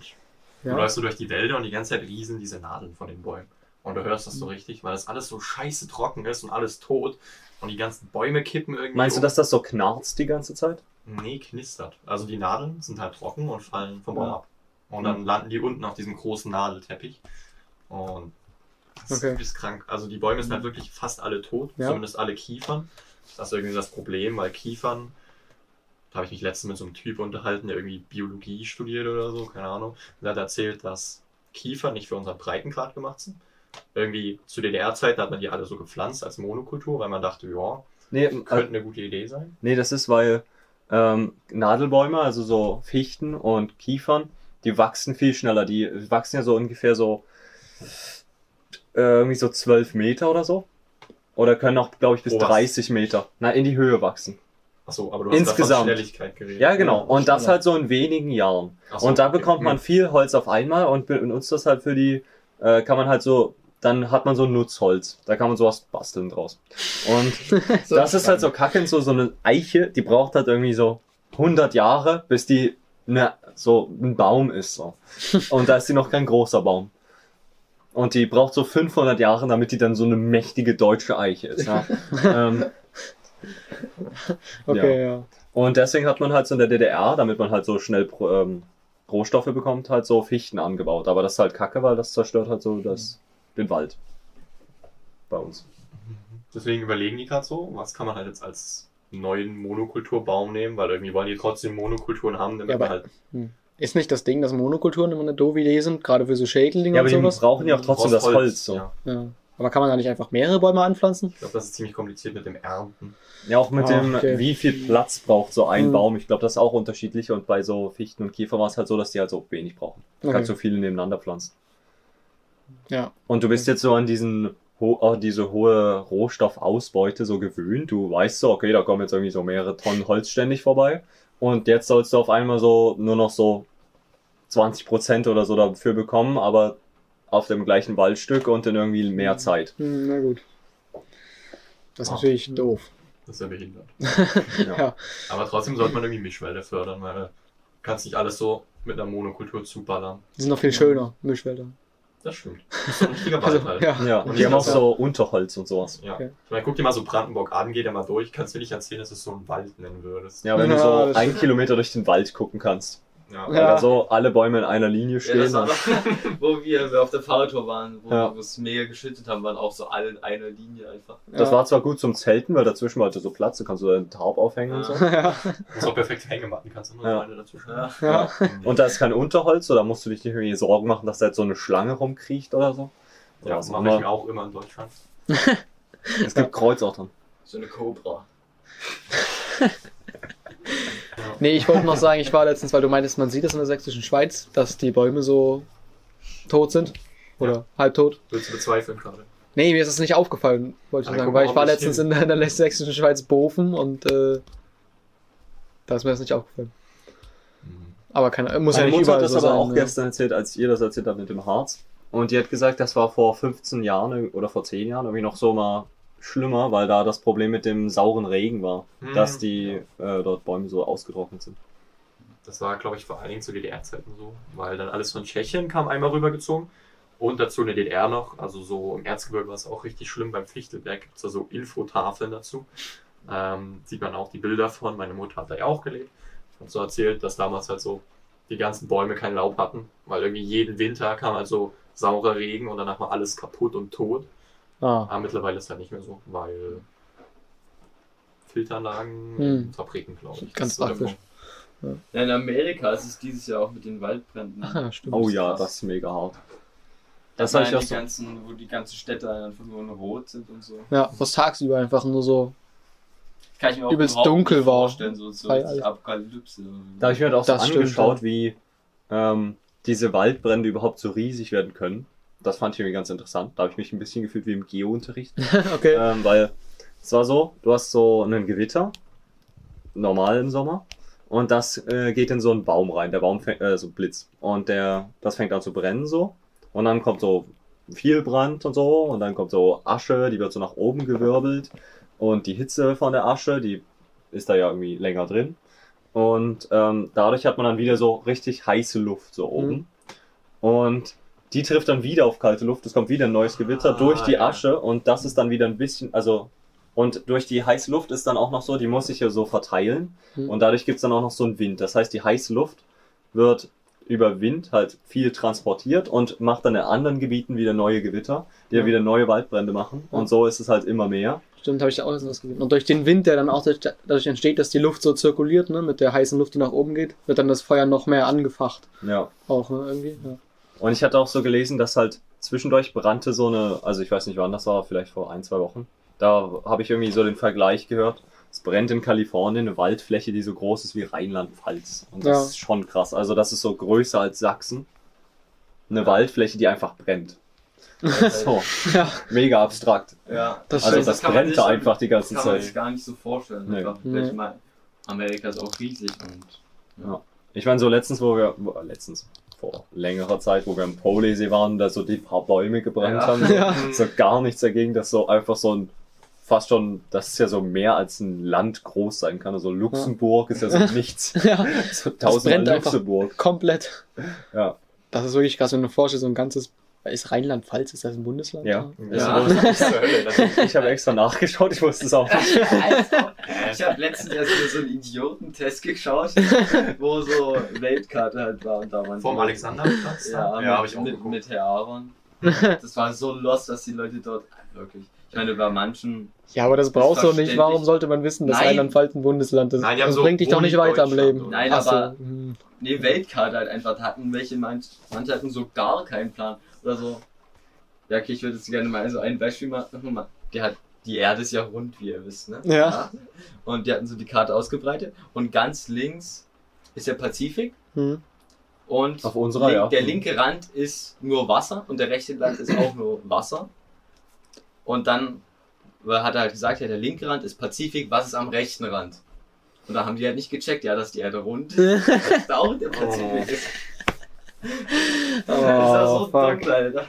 du Ja. läufst so durch die Wälder und die ganze Zeit riesen diese Nadeln von den Bäumen. Und du hörst das Mhm. so richtig, weil das alles so scheiße trocken ist und alles tot. Und die ganzen Bäume kippen irgendwie. Meinst du, um. dass das so knarzt die ganze Zeit? Nee, knistert. Also die Nadeln sind halt trocken und fallen vom Baum Ja. ab. Und dann landen die unten auf diesem großen Nadelteppich. Und das Okay. ist krank. Also die Bäume sind halt wirklich fast alle tot, Ja. zumindest alle Kiefern. Das ist irgendwie das Problem, weil Kiefern, da habe ich mich letztens mit so einem Typ unterhalten, der irgendwie Biologie studiert oder so, keine Ahnung. Und der hat erzählt, dass Kiefern nicht für unseren Breitengrad gemacht sind. Irgendwie zu DDR-Zeit hat man die alle so gepflanzt als Monokultur, weil man dachte, ja, Nee, könnte eine gute Idee sein. Nee, das ist, weil ähm, Nadelbäume, also so Fichten und Kiefern, die wachsen viel schneller. Die wachsen ja so ungefähr so äh, irgendwie so 12 Meter oder so. Oder können auch, glaube ich, bis Oh, was? 30 Meter. Na, in die Höhe wachsen. Achso, aber du hast Insgesamt. da von Schnelligkeit geredet. Ja, genau. Und das halt so in wenigen Jahren. So, Und da okay. bekommt man Hm. viel Holz auf einmal und benutzt das halt für die, äh, kann man halt so, dann hat man so Nutzholz. Da kann man sowas basteln draus. Und das ist halt so kackend, so, so eine Eiche, die braucht halt irgendwie so 100 Jahre, bis die ne, so ein Baum ist. So. Und da ist die noch kein großer Baum. Und die braucht so 500 Jahre, damit die dann so eine mächtige deutsche Eiche ist. Ja. ähm, Okay, ja. und deswegen hat man halt so in der DDR, damit man halt so schnell ähm, Rohstoffe bekommt, halt so Fichten angebaut. Aber das ist halt kacke, weil das zerstört halt so das, den Wald. Bei uns. Deswegen überlegen die gerade so, was kann man halt jetzt als neuen Monokulturbaum nehmen, weil irgendwie wollen die trotzdem Monokulturen haben, damit Ja, man halt Ist nicht das Ding, dass Monokulturen immer eine doofe Idee sind, gerade für so Schädlinge Ja, und aber die sowas? brauchen ja auch trotzdem das Holz. so. Ja. Ja. Aber kann man da nicht einfach mehrere Bäume anpflanzen? Ich glaube, das ist ziemlich kompliziert mit dem Ernten. Ja, auch mit Ah, dem, okay. wie viel Platz braucht so ein Hm. Baum. Ich glaube, das ist auch unterschiedlich. Und bei so Fichten und Kiefer war es halt so, dass die halt so wenig brauchen. Du Okay. kannst so viele nebeneinander pflanzen. Ja. Und du bist jetzt so an diesen, ho oh, diese hohe Rohstoffausbeute so gewöhnt. Du weißt so, okay, da kommen jetzt irgendwie so mehrere Tonnen Holz ständig vorbei. Und jetzt sollst du auf einmal so nur noch so 20 Prozent oder so dafür bekommen, aber auf dem gleichen Waldstück und in irgendwie mehr Zeit. Hm, na gut. Das ist Ah. natürlich doof. Das ist ja behindert. Ja. Aber trotzdem sollte man irgendwie Mischwälder fördern, weil du kannst nicht alles so mit einer Monokultur zuballern. Die sind noch viel schöner, Mischwälder. Das stimmt. Das ist so ein richtiger Wald Also, halt. ja. Ja, Und die haben auch so Unterholz und sowas. Ja. Okay. Ich meine, guck dir mal so Brandenburg an, geh da mal durch. Kannst du nicht erzählen, dass du es so einen Wald nennen würdest. Ja, wenn Ja, du so einen. Kilometer durch den Wald gucken kannst. Ja. Weil Ja. da so alle Bäume in einer Linie Ja, stehen. das war und- doch, wo wir auf der Fahrradtour waren, wo Ja. wir es mega geschüttet haben, waren auch so alle in einer Linie einfach. das Ja. war zwar gut zum Zelten, weil dazwischen war halt so Platz, da kannst du deinen Tarp aufhängen und so. ja. Das ist auch perfekt Hängematten, kannst du nur Ja. eine dazwischen. Ja. Ja. Und da ist kein Unterholz, so da musst du dich nicht irgendwie Sorgen machen, dass da jetzt so eine Schlange rumkriecht oder so. Ja, das das mache ich mir auch immer in Deutschland. Es gibt Kreuzottern. So eine Cobra. Nee, ich wollte noch sagen, ich war letztens, weil du meintest, man sieht es in der sächsischen Schweiz, dass die Bäume so tot sind. Oder halbtot. Willst du bezweifeln gerade? Nee, mir ist es nicht aufgefallen, wollte ich sagen, weil ich war letztens hin. in der, in der sächsischen Schweiz Bofen und äh, da ist mir das nicht aufgefallen. Aber keine, muss ja Meine nicht Mutter hat das so aber sein. auch ne? gestern erzählt, als ihr das erzählt habt mit dem Harz. Und die hat gesagt, das war vor 15 Jahren oder vor 10 Jahren irgendwie noch so mal schlimmer, weil da das Problem mit dem sauren Regen war, Hm, dass die äh, dort Bäume so ausgetrocknet sind. Das war, glaube ich, vor allen Dingen zu DDR-Zeiten so, weil dann alles von Tschechien kam einmal rübergezogen und dazu in der DDR noch, also so im Erzgebirge war es auch richtig schlimm, beim Fichtelberg gibt es da so Infotafeln dazu. Ähm, sieht man auch die Bilder von, meine Mutter hat da ja auch gelebt und so erzählt, dass damals halt so die ganzen Bäume kein Laub hatten, weil irgendwie jeden Winter kam halt so saurer Regen und danach war alles kaputt und tot. Ah, Aber mittlerweile ist das nicht mehr so, weil Filteranlagen Hm. Fabriken, glaube ich. Ganz so praktisch. Ja, in Amerika ist es dieses Jahr auch mit den Waldbränden. ach ja, stimmt. Oh ja, das ist mega hart. Das Das auch die so. ganzen, wo die ganzen Städte einfach nur in Rot sind und so. Ja, was tagsüber einfach nur so. Kann ich mir auch Übelst überhaupt dunkel nicht war. vorstellen, so, so. Apokalypse. Da habe ich mir halt auch so Das stimmt, angeschaut, ja. wie ähm, diese Waldbrände überhaupt so riesig werden können. Das fand ich irgendwie ganz interessant. Da habe ich mich ein bisschen gefühlt wie im Geo-Unterricht. okay. ähm, weil es war so, du hast so einen Gewitter, normal im Sommer, und das äh, geht in so einen Baum rein. Der Baum fängt, äh, so Blitz. Und der, das fängt an zu brennen so. Und dann kommt so viel Brand und so. Und dann kommt so Asche, die wird so nach oben gewirbelt. Und die Hitze von der Asche, die ist da ja irgendwie länger drin. Und ähm, dadurch hat man dann wieder so richtig heiße Luft so oben. Und die trifft dann wieder auf kalte Luft. Es kommt wieder ein neues Gewitter Ah, durch die ja. Asche. Und das ist dann wieder ein bisschen, also und durch die heiße Luft ist dann auch noch so, die muss sich ja so verteilen. Hm. Und dadurch gibt's dann auch noch so einen Wind. Das heißt, die heiße Luft wird über Wind halt viel transportiert und macht dann in anderen Gebieten wieder neue Gewitter, die ja wieder neue Waldbrände machen. Ja. Und so ist es halt immer mehr. Stimmt, habe ich auch was gesehen. Und durch den Wind, der dann auch dadurch, dadurch entsteht, dass die Luft so zirkuliert, ne, mit der heißen Luft, die nach oben geht, wird dann das Feuer noch mehr angefacht. Ja. Auch, ne, irgendwie. Ja. Und ich hatte auch so gelesen, dass halt zwischendurch brannte so eine, also ich weiß nicht wann das war, vielleicht vor ein, zwei Wochen. Da habe ich irgendwie so den Vergleich gehört. Es brennt in Kalifornien eine Waldfläche, die so groß ist wie Rheinland-Pfalz. Und das Ja. ist schon krass. Also das ist so größer als Sachsen. Eine Waldfläche, die einfach brennt. so, ja, mega abstrakt. Ja, das Also das man brennt da einfach die ganze kann man Zeit. sich gar nicht so vorstellen. Nee. Vielleicht mal, Amerika ist auch riesig und Ich meine, so letztens, wo wir, letztens, vor längerer Zeit, wo wir im Polesee waren, da so die paar Bäume gebrannt Ja. haben. Ja. So gar nichts dagegen, dass so einfach so ein, fast schon, das ist ja so mehr als ein Land groß sein kann. Also Luxemburg ist ja so nichts. Ja, So einfach. Luxemburg. komplett. Ja. Das ist wirklich krass, wenn du vorstellst, so ein ganzes. Ist Rheinland-Pfalz, ist das ein Bundesland? Ja. Ja. Ich habe extra nachgeschaut, ich wusste es auch nicht. Ich habe letztens erst so einen Idiotentest geschaut, wo so Weltkarte halt war und da waren vom Alexanderplatz? Ja, ja habe ich auch mit, geguckt. mit Herr Aaron. Das war so lost, dass die Leute dort wirklich. Ich meine, bei manchen. Ja, aber das brauchst du nicht. Warum sollte man wissen, dass. Rheinland-Pfalz ein Bundesland ist? Nein, die haben das so, bringt dich doch nicht weiter im Leben. Nein, Ach so, aber hm. nee, Weltkarte halt einfach hatten, welche manch, manche hatten so gar keinen Plan. Oder so. Ja, okay, ich würde jetzt gerne mal so ein Beispiel machen. Die hat, die Erde ist ja rund, wie ihr wisst, ne? Ja. Und die hatten so die Karte ausgebreitet. Und ganz links ist der Pazifik. Hm. Und Auf unserer, link, ja. der linke Rand ist nur Wasser und der rechte Rand ist auch nur Wasser. Und dann hat er halt gesagt, ja, der linke Rand ist Pazifik, was ist am rechten Rand? Und da haben die halt nicht gecheckt, ja, dass die Erde rund ist, dass da auch der Pazifik ist. Das ist ja so Oh, fuck. dunkel, Alter.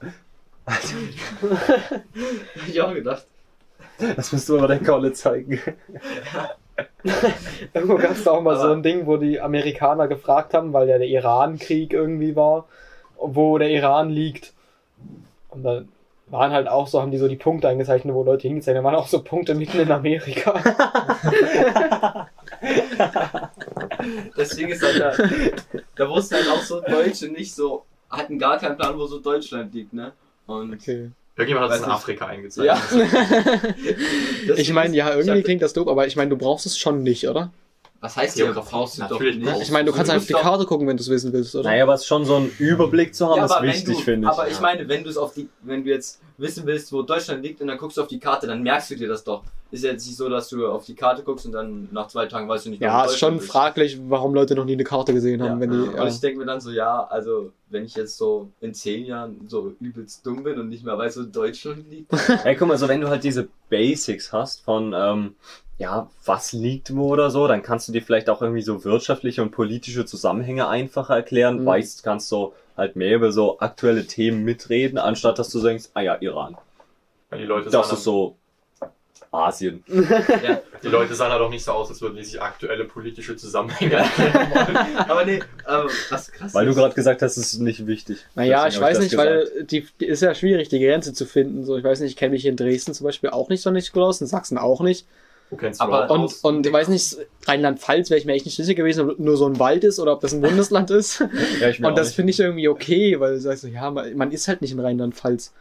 Hab ich auch gedacht. Das musst du aber der Kolle zeigen. Irgendwo gab es auch mal Aber- so ein Ding, wo die Amerikaner gefragt haben, weil ja der Iran-Krieg irgendwie war, wo der Iran liegt. Und dann waren halt auch so, haben die so die Punkte eingezeichnet, wo Leute hingezeichnet haben, waren auch so Punkte mitten in Amerika. Deswegen ist halt da, da wussten halt auch so Deutsche nicht so, hatten gar keinen Plan, wo so Deutschland liegt, ne? Und Okay. Irgendjemand hat es in. Afrika ja. eingezeichnet. Ich meine, ja, irgendwie klingt das doof, aber ich meine, du brauchst es schon nicht, oder? Was heißt hier? Geografie? Brauchst du doch Natürlich nicht. Ich meine, du kannst Du einfach die doch- Karte gucken, wenn du es wissen willst, oder? Naja, aber es ist schon so ein Überblick zu haben, Ja, ist wichtig, finde ich. aber ich meine, wenn du es auf die, wenn du jetzt wissen willst, wo Deutschland liegt und dann guckst du auf die Karte, dann merkst du dir das doch. Ist ja jetzt nicht so, dass du auf die Karte guckst und dann nach zwei Tagen weißt du nicht, ja, wo ist schon Deutschland fraglich, warum Leute noch nie eine Karte gesehen haben, Ja, wenn die. Und Ja. ich denke mir dann so, ja, also wenn ich jetzt so in zehn Jahren so übelst dumm bin und nicht mehr weiß, wo Deutschland liegt. Ey, guck mal, so wenn du halt diese Basics hast von, ähm, ja, was liegt wo oder so, dann kannst du dir vielleicht auch irgendwie so wirtschaftliche und politische Zusammenhänge einfacher erklären, Mhm. weißt, kannst so halt mehr über so aktuelle Themen mitreden, anstatt dass du denkst, ah ja, Iran. Weil die Leute Das ist so Asien. ja, Die Leute sahen halt auch nicht so aus, als würden die sich aktuelle politische Zusammenhänge erklären wollen. aber nee, aber was krass Weil du gerade gesagt hast, es ist nicht wichtig. Naja, Deswegen ich weiß das nicht, gesagt. weil die, die ist ja schwierig, die Grenze zu finden. So, ich weiß nicht, ich kenne mich in Dresden zum Beispiel auch nicht so nicht gut aus, in Sachsen auch nicht. Aber- Und, aus? und ich weiß nicht, Rheinland-Pfalz wäre ich mir echt nicht sicher gewesen, ob nur so ein Wald ist oder ob das ein Bundesland ist. Ja, ich Und das finde ich irgendwie okay, weil du sagst so, ja, man, man ist halt nicht in Rheinland-Pfalz.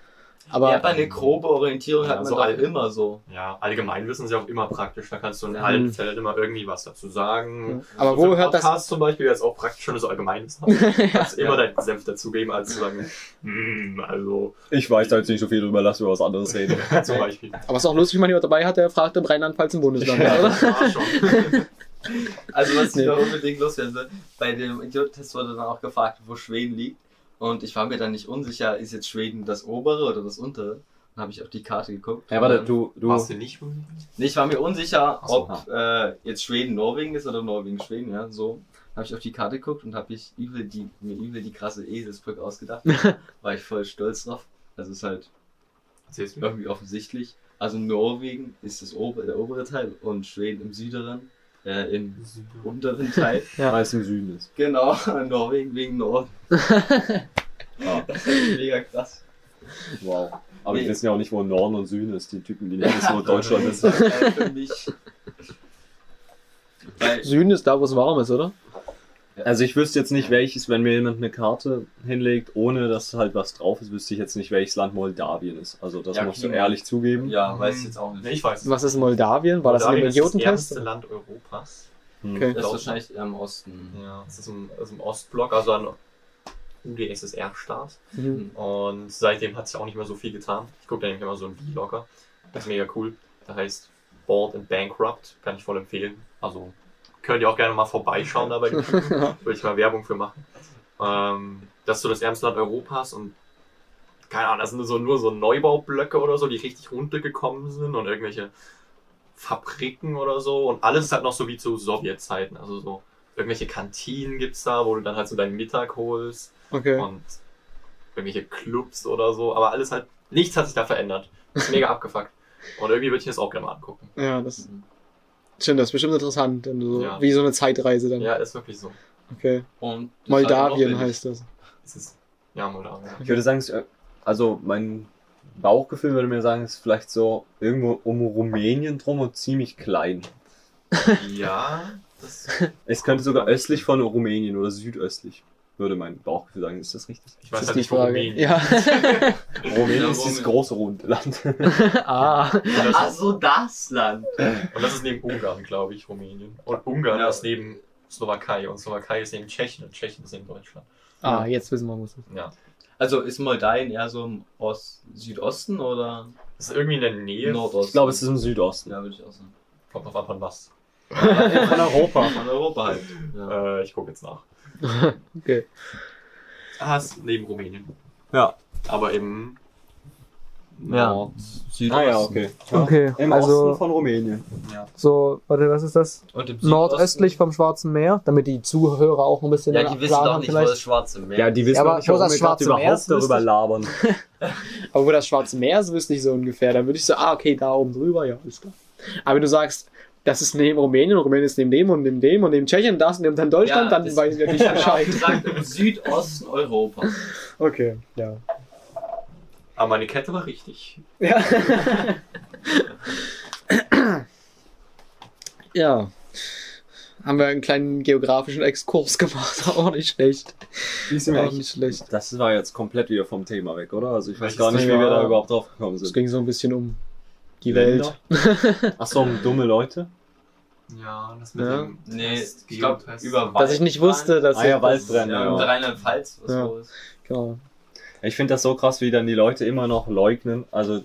Aber ja, aber eine grobe Orientierung Ja, hat man so doch alt- immer so. Ja, Allgemeinwissen ist ja auch immer praktisch. Da kannst du in Ja. allen Fällen immer irgendwie was dazu sagen. aber So wo hört das? Podcast zum Beispiel es auch praktisch, du so Allgemeinwissen. Du kannst immer deinen Senf dazugeben, als zu sagen, hm, also, Ich weiß da jetzt nicht so viel drüber, lass über was anderes reden. zum Beispiel. Aber es ist auch lustig, wenn man jemand dabei hat, der fragt, ob Rheinland-Pfalz ein Bundesland ist, oder? Das war schon. Also was Nee. ich noch unbedingt loswerden will, bei dem Idiotentest wurde dann auch gefragt, wo Schweden liegt. Und ich war mir dann nicht unsicher, ist jetzt Schweden das obere oder das untere? Dann habe ich auf die Karte geguckt. Ja, warte, du, du. Warst du nicht? Nee, ich war mir unsicher, so, ob äh, jetzt Schweden Norwegen ist oder Norwegen Schweden, ja, so. Habe ich auf die Karte geguckt und habe ich übel die, mir übel die krasse Eselsbrücke ausgedacht. war ich voll stolz drauf. Also ist halt irgendwie offensichtlich. Also Norwegen ist das ober, der obere Teil und Schweden im süderen, äh, im unteren Teil. Ja. Weil es im Süden ist. Genau, Norwegen wegen Norden. Ja. Das ist mega krass. Wow. Aber die Nee. wissen ja auch nicht, wo Norden und Süden ist. Die Typen, die nicht wissen, wo Deutschland ist. Für mich. Weil, Süden ist da, wo es warm ist, oder? Also ich wüsste jetzt nicht, welches, wenn mir jemand eine Karte hinlegt, ohne dass halt was drauf ist, wüsste ich jetzt nicht, welches Land Moldawien ist. Also das Ja, musst du ehrlich zugeben. ja, weiß ich jetzt auch nicht. ich weiß. Was ist Moldawien? War das in dem Moldawien ist das Idiotentest? Land Europas. Hm. Okay. Das ist wahrscheinlich eher im Osten. Ja, es ist im, ist im Ostblock, also ein UdSSR-Staat. Mhm. Und seitdem hat sich auch nicht mehr so viel getan. Ich gucke da nämlich immer so ein Vlogger. Das ist mega cool. Der heißt Bored and Bankrupt. Kann ich voll empfehlen. Also könnt ihr auch gerne mal vorbeischauen da bei dem Typen. Würde ich mal Werbung für machen. Ähm, das ist so das ärmste Land Europas und keine Ahnung, das sind so, nur so Neubaublöcke oder so, die richtig runtergekommen sind und irgendwelche Fabriken oder so. Und alles ist halt noch so wie zu Sowjetzeiten. Also so irgendwelche Kantinen gibt's da, wo du dann halt so deinen Mittag holst Okay. und irgendwelche Clubs oder so, aber alles halt, nichts hat sich da verändert. Das ist mega abgefuckt. Und irgendwie würde ich mir das auch gerne mal angucken. Ja, das stimmt, das ist bestimmt interessant, wenn du so, Ja. wie so eine Zeitreise dann. Ja, ist wirklich so. Okay. Und das Moldawien noch heißt das. Es ist, ja, Moldawien. Ich würde sagen, es, äh, also mein Bauchgefühl würde mir sagen, es ist vielleicht so irgendwo um Rumänien drum und ziemlich klein. Ja, das, Es könnte sogar östlich von Rumänien oder südöstlich, würde mein Bauchgefühl sagen. Ist das richtig? ich weiß halt die nicht, wo Frage. Rumänien Ja. Rumänien Ja, ist dieses große runde Land. ah. Ach so, das Land. und das ist neben Ungarn, glaube ich, Rumänien. Und Ungarn Ja. ist neben Slowakei und Slowakei ist neben Tschechien und Tschechien ist neben Deutschland. ah, jetzt wissen wir, wo es ist. Ja. Also ist Moldawien eher so im Ost Südosten oder Das ist irgendwie in der Nähe. Nordosten? Ich glaube, es ist im Südosten. Ja, würde ich auch sagen. Kommt drauf an von was. Von Europa. Von Europa halt. Ja. Äh, ich gucke jetzt nach. Okay. Ah, ist neben Rumänien. Ja. Aber im Ja. Nord. Südosten. Ah ja, okay. Okay, Im also- Osten von Rumänien. So, warte, was ist das? Und im Nordöstlich vom Schwarzen Meer, damit die Zuhörer auch ein bisschen Ja, die wissen doch nicht, wo das Schwarze Meer Ja, die wissen Ja, aber auch nicht, wo das Schwarze Meer überhaupt ist, darüber labern. Aber wo das Schwarze Meer ist, wüsste ich so ungefähr. Dann würde ich so, ah, okay, da oben drüber, ja, ist klar. Aber wenn du sagst, das ist neben Rumänien, und Rumänien ist neben dem und neben dem und neben Tschechien, das und neben dann Deutschland, Ja, dann das- weiß ich ja nicht Ich habe Bescheid. gesagt, im Südosten Europas. Okay, ja. Aber meine Kette war richtig. Ja. ja. Haben wir einen kleinen geografischen Exkurs gemacht, auch nicht schlecht. Auch nicht schlecht. Das war jetzt komplett wieder vom Thema weg, oder? Also ich weiß Welches gar nicht, wie wir da überhaupt drauf gekommen Es sind. ging so ein bisschen um die Länder? Welt. Ach so, um dumme Leute? Ja, das mit Ja. dem Nee, Test, ich glaube, über Dass ich nicht wusste, dass Ah ja, Waldbrände, Ja, ja. in Rheinland-Pfalz, was Ja. so ist. Genau. Ich finde das so krass, wie dann die Leute immer noch leugnen. Also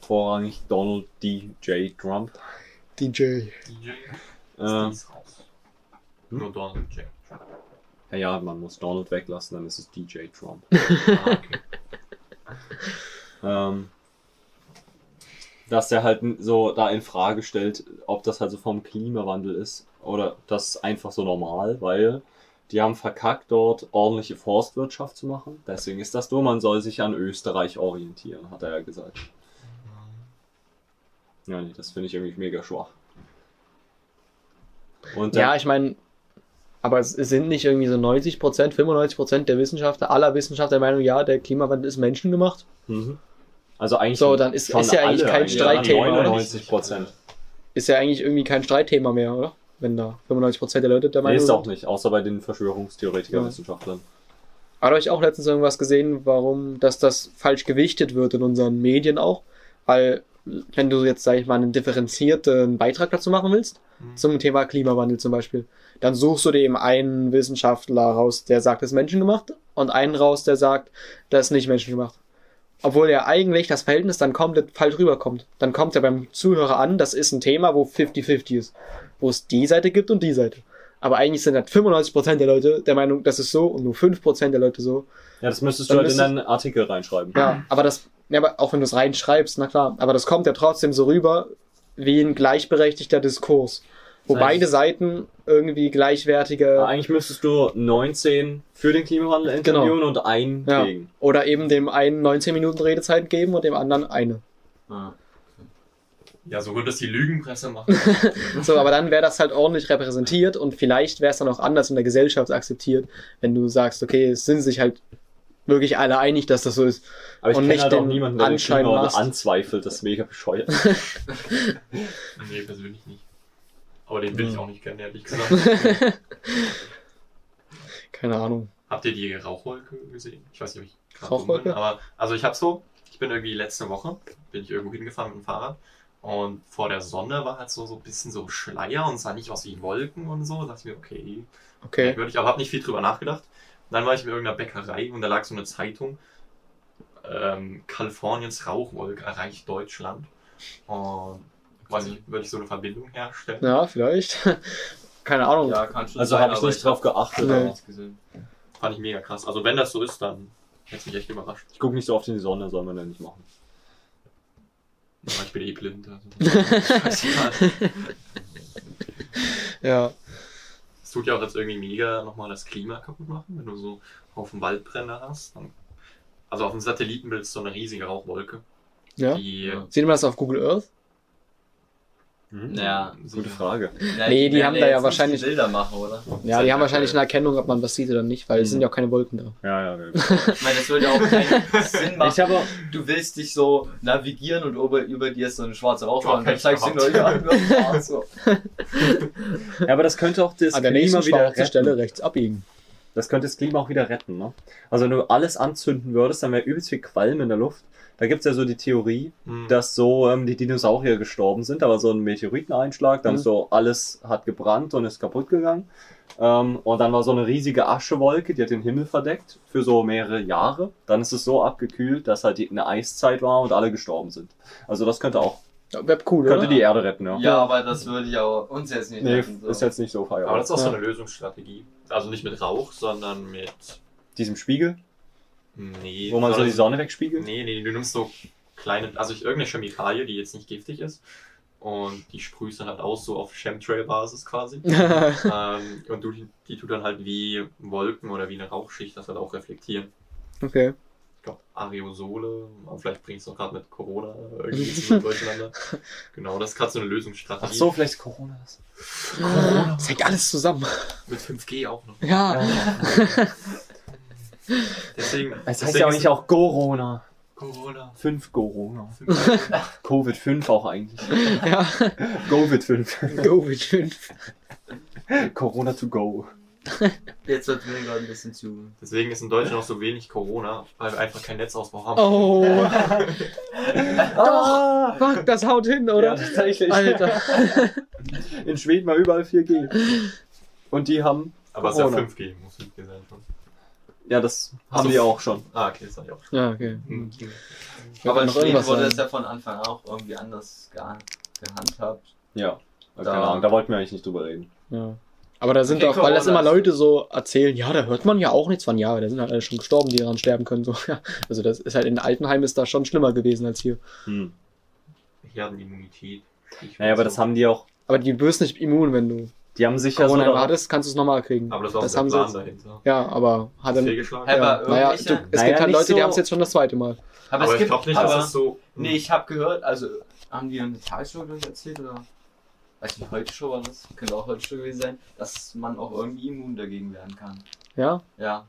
vorrangig Donald D.J. Trump. DJ. DJ. Äh, Ist raus. Nur Donald J. Trump. ja, ja, man muss Donald weglassen, dann ist es DJ Trump. Ah, okay. ähm, dass der halt so da in Frage stellt, ob das halt so vom Klimawandel ist oder das ist einfach so normal, weil die haben verkackt, dort ordentliche Forstwirtschaft zu machen. Deswegen ist das so, man soll sich an Österreich orientieren, hat er ja gesagt. Ja, nee, das finde ich irgendwie mega schwach. Und Ja, ich meine, aber es es sind nicht irgendwie so 90 Prozent, 95 Prozent der Wissenschaftler, aller Wissenschaftler der Meinung, ja, der Klimawandel ist menschengemacht. Mhm. Also eigentlich. So, dann ist- schon ist ja eigentlich alle kein Streitthema, oder? 99 Prozent. Ist ja eigentlich irgendwie kein Streitthema mehr, oder? Wenn da 95 Prozent der Leute der Nee, Meinung ist auch sind. nicht, außer bei den Verschwörungstheoretiker Ja. Wissenschaftlern. Hat euch auch letztens irgendwas gesehen, warum, dass das falsch gewichtet wird in unseren Medien auch? Weil, wenn du jetzt, sag ich mal, einen differenzierten Beitrag dazu machen willst, Mhm. zum Thema Klimawandel zum Beispiel, dann suchst du dir eben einen Wissenschaftler raus, der sagt, das ist menschengemacht, und einen raus, der sagt, das ist nicht menschengemacht. Obwohl ja eigentlich das Verhältnis dann komplett falsch rüberkommt. Dann kommt ja beim Zuhörer an, das ist ein Thema, wo 50-50 ist. Wo es die Seite gibt und die Seite. Aber eigentlich sind halt 95% der Leute der Meinung, das ist so und nur 5% der Leute so. Ja, das müsstest Dann du halt in müsstest- deinen Artikel reinschreiben. Ja, aber das, ja, aber auch wenn du es reinschreibst, na klar, aber das kommt ja trotzdem so rüber wie ein gleichberechtigter Diskurs. Wo Das heißt- beide Seiten irgendwie gleichwertige Eigentlich müsstest du 19 für den Klimawandel interviewen und einen Genau. Ja. gegen. oder eben dem einen 19 Minuten Redezeit geben und dem anderen eine. Ah. Ja, so wird das die Lügenpresse machen. So, aber dann wäre das halt ordentlich repräsentiert und vielleicht wäre es dann auch anders in der Gesellschaft akzeptiert, wenn du sagst, okay, es sind sich halt wirklich alle einig, dass das so ist. Aber ich Und kenne nicht halt auch den niemanden, der den Anschein anzweifelt. Das ist mega bescheuert. nee, persönlich nicht. Aber den will ich auch nicht kennen, ehrlich gesagt. Keine Ahnung. Habt ihr die Rauchwolke gesehen? Ich weiß nicht, ob ich gerade Rauchwolke? bin, aber also ich hab so, ich bin irgendwie letzte Woche, bin ich irgendwo hingefahren mit dem Fahrrad und vor der Sonne war halt so, so ein bisschen so Schleier und sah nicht aus wie Wolken und so. Da dachte ich mir, okay, Okay. merkwürdig, aber hab nicht viel drüber nachgedacht. Und dann war ich in irgendeiner Bäckerei und da lag so eine Zeitung, ähm, Kaliforniens Rauchwolke erreicht Deutschland. Und weiß ich, würde ich so eine Verbindung herstellen? Ja, vielleicht. Keine Ahnung. Ja, kann schon Also habe ich nicht drauf geachtet. Nee. nichts gesehen. Fand ich mega krass. Also wenn das so ist, dann hätte mich echt überrascht. Ich gucke nicht so oft in die Sonne, soll man ja nicht machen. Aber ich bin eh blind. Also. Ja. Es tut ja auch jetzt irgendwie mega nochmal das Klima kaputt machen, wenn du so auf dem Waldbrände hast. Dann, also auf dem Satellitenbild ist so eine riesige Rauchwolke. Ja. Die. Sieht man das auf Google Earth? Hm? Ja, Gute Frage. Ja, Nee, die haben da ja wahrscheinlich- Bilder machen, oder? Ja, die haben wahrscheinlich eine Erkennung, ob man was sieht oder nicht, weil es Mhm. sind ja auch keine Wolken da. Ja, ja. ja. Ich meine, das würde ja auch keinen Sinn machen. Ich habe du willst dich so navigieren und über, über dir ist so eine schwarze Rauchwolke und dann zeigst du nur, ja, nur schwarz, so. ja, aber das könnte auch das An der Klima wieder retten. Stelle rechts abbiegen. Das könnte das Klima auch wieder retten, ne? Also wenn du alles anzünden würdest, dann wäre übelst viel Qualm in der Luft. Da gibt's ja so die Theorie, Hm. dass so ähm, die Dinosaurier gestorben sind, aber so ein Meteoriteneinschlag, dann Mhm. so alles hat gebrannt und ist kaputt gegangen. Ähm, und dann war so eine riesige Aschewolke, die hat den Himmel verdeckt für so mehrere Jahre. Dann ist es so abgekühlt, dass halt die, eine Eiszeit war und alle gestorben sind. Also das könnte auch, Ja, Wäre cool, könnte oder? die Erde retten, ja. Ja, aber das würde ja uns jetzt nicht Nee, retten, so. ist jetzt nicht so feierlich. Aber das ist auch so eine Lösungsstrategie. Also nicht mit Rauch, sondern mit. Diesem Spiegel, Nee. wo man so die Sonne wegspiegelt. Nee, nee, du nimmst so kleine, also irgendeine Chemikalie, die jetzt nicht giftig ist. Und die sprühst dann halt aus, so auf Chemtrail-Basis quasi. ähm, und du, die tut dann halt wie Wolken oder wie eine Rauchschicht das halt auch reflektieren. okay. Ich glaube, Aerosole, aber vielleicht bringst du auch gerade mit Corona irgendwie zusammen durcheinander. Genau, das ist gerade so eine Lösungsstrategie. Ach so, vielleicht ist Corona das. Das hängt alles zusammen. Mit 5G auch noch. Ja. Deswegen. Es heißt deswegen ja auch nicht auch Corona. Corona. 5 Corona. 5G. Covid 5 auch eigentlich. ja. Covid 5. Go mit 5. Corona to go. Jetzt wird mir gerade ein bisschen zu. Deswegen ist in Deutschland auch so wenig Corona, weil wir einfach keinen Netzausbau haben. Oh. Ah, Fuck, das haut hin, oder? Ja, tatsächlich. Alter. in Schweden war überall 4G. Und die haben, Aber es ist ja Corona. 5G, muss 5G sein schon. Ja, das haben so. die auch schon. Ah, okay, das sag ich auch. Ja, okay. Hm. Aber in Schweden wurde es ja von Anfang an auch irgendwie anders geha- gehandhabt. Ja. Keine Da- Ahnung, da wollten wir eigentlich nicht drüber reden. Ja. Aber da sind Okay, auch, weil das immer Leute so erzählen, ja, da hört man ja auch nichts von, ja, da sind halt alle schon gestorben, die daran sterben können. So. Ja. Also das ist halt in Altenheim ist da schon schlimmer gewesen als hier. Hm. Herdenimmunität. Ich Naja, aber weiß das so. haben die auch, Aber die wirst nicht immun, wenn du die haben sich ja so Corona hattest, kannst du es nochmal kriegen. Aber das war auch das der haben sie jetzt, dahinter. Ja, aber hat dann. Ja, aber naja, du, es Naja, gibt halt Leute, die so- haben es jetzt schon das zweite Mal. Aber, Aber es ich gibt, glaube nicht, aber, dass es so. Nee, ich habe gehört, also haben die eine Tagesschau gleich erzählt oder? Weiß nicht, heute Show war das, könnte auch heute Show gewesen sein, dass man auch irgendwie immun dagegen werden kann. Ja, Ja.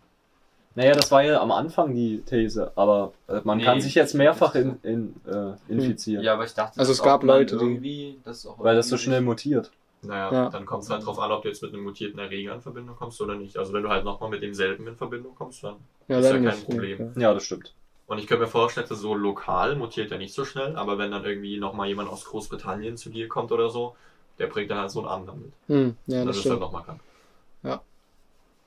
Naja, das war ja am Anfang die These, aber äh, man Nee, kann sich jetzt mehrfach das- in, in, äh, infizieren, Ja, aber ich dachte, Also es gab Leute, die- das auch weil das so schnell mutiert. Naja, Ja. dann kommt es halt drauf an, ob du jetzt mit einem mutierten Erreger in Verbindung kommst oder nicht. Also wenn du halt nochmal mit demselben in Verbindung kommst, dann ja, Ist ja dann kein nicht. Problem. Nee, Ja, das stimmt. Und ich könnte mir vorstellen, dass so lokal mutiert er nicht so schnell, aber wenn dann irgendwie nochmal jemand aus Großbritannien zu dir kommt oder so, der bringt dann halt so einen anderen mit. ja. Hm, ja, dann das ist er stimmt. nochmal krank.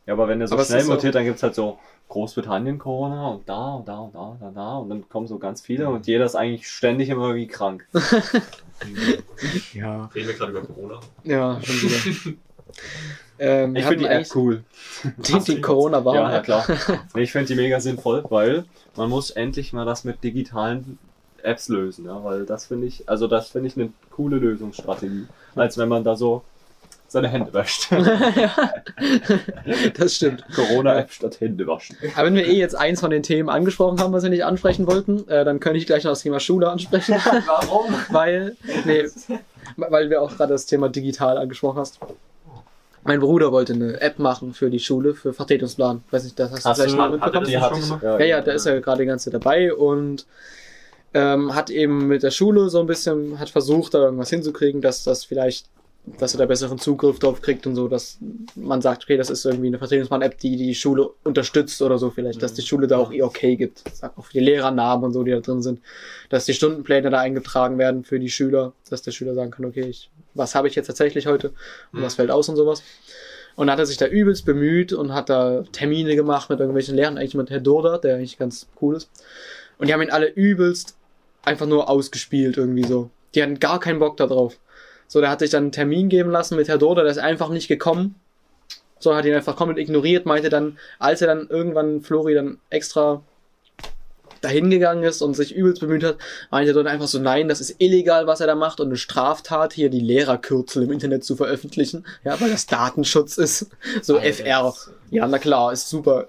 Ja, aber wenn der so Aber es schnell ist so- mutiert, dann gibt's halt so Großbritannien Corona und da und da und da und da, da und dann kommen so ganz viele und jeder ist eigentlich ständig immer wie krank. Ja, Reden wir gerade über Corona. ja, schon wieder. ähm, Ich finde die App cool. die, die corona war. Ja, ja klar. Ich finde die mega sinnvoll, weil man muss endlich mal das mit digitalen Apps lösen, ja, weil das finde ich, also das finde ich eine coole Lösungsstrategie, als wenn man da so seine Hände wäscht. das stimmt. Corona-App statt Hände waschen. Aber wenn wir eh jetzt eins von den Themen angesprochen haben, was wir nicht ansprechen wollten, äh, dann könnte ich gleich noch das Thema Schule ansprechen. Warum? weil, nee, weil wir auch gerade das Thema digital angesprochen hast. Mein Bruder wollte eine App machen für die Schule, für Vertretungsplan. Weiß nicht, das hast, Hast du vielleicht du- mal hat er mitbekommen. ich, gemacht? Ja, ja, da ist er gerade die ganze Zeit dabei und ähm, hat eben mit der Schule so ein bisschen, hat versucht, da irgendwas hinzukriegen, dass das vielleicht, dass er da besseren Zugriff drauf kriegt und so, dass man sagt, okay, das ist irgendwie eine Vertretungsplan-App, die die Schule unterstützt oder so vielleicht, dass die Schule da auch ihr okay gibt. Sagt auch für die Lehrernamen und so, die da drin sind, dass die Stundenpläne da eingetragen werden für die Schüler, dass der Schüler sagen kann, okay, ich, was habe ich jetzt tatsächlich heute und was fällt aus und sowas. Und dann hat er sich da übelst bemüht und hat da Termine gemacht mit irgendwelchen Lehrern, eigentlich mit Herr Durda, der eigentlich ganz cool ist. Und die haben ihn alle übelst einfach nur ausgespielt irgendwie so. Die hatten gar keinen Bock da drauf. So, der hat sich dann einen Termin geben lassen mit Herr Durda, der ist einfach nicht gekommen. So, hat ihn einfach komplett ignoriert, meinte dann, als er dann irgendwann Flori dann extra dahin gegangen ist und sich übelst bemüht hat, meinte er dann einfach so, nein, das ist illegal, was er da macht und eine Straftat, hier die Lehrerkürzel im Internet zu veröffentlichen, ja, weil das Datenschutz ist, so Alter, FR. Ja, na klar, ist super.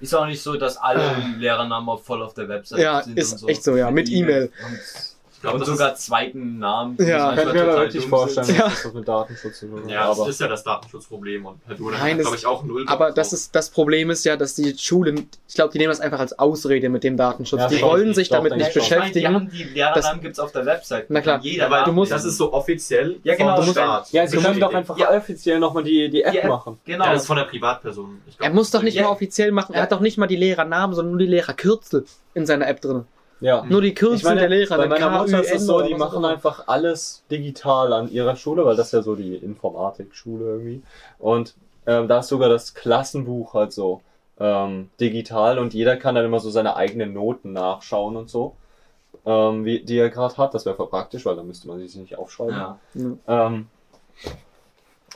Ist auch nicht so, dass alle Lehrernamen auch voll auf der Website Ja, sind. ist und so. echt so, ja, mit E-Mail. Ich glaube, und das sogar zweiten Namen. Ja, Kann ich mir aber total wirklich vorstellen. Ja. dass das was mit Datenschutz zu tun ist, hat. ja, aber das ist ja das Datenschutzproblem und Herr Duda Nein, hat, das- glaube ich, auch null. Aber das ist das Problem ist ja, dass die Schulen, ich glaube, die nehmen das einfach als Ausrede mit dem Datenschutz. Ja, die wollen sich doch, damit nicht. Ich meine, die, beschäftigen. haben, die Lehrernamen gibt's auf der Website. Na klar. Jeder Ja, weil Name du musst- das ist so offiziell Ja, genau, vom du musst- Staat. ja, sie können ist doch einfach offiziell nochmal die, die App machen. Genau. Ja, das ist von der Privatperson. Er muss doch nicht mal offiziell machen. Er hat doch nicht mal die Lehrernamen, sondern nur die Lehrerkürzel in seiner App drin. Ja. Nur die Kürzel Ich meine, der Lehrer. bei dann meiner Mutter ist es so, die machen einfach alles digital an ihrer Schule, weil das ist ja so die Informatikschule irgendwie. Und ähm, da ist sogar das Klassenbuch halt so ähm, digital und jeder kann dann immer so seine eigenen Noten nachschauen und so, ähm, wie, die er gerade hat. Das wäre voll praktisch, weil dann müsste man sich nicht aufschreiben. Ja. Ähm,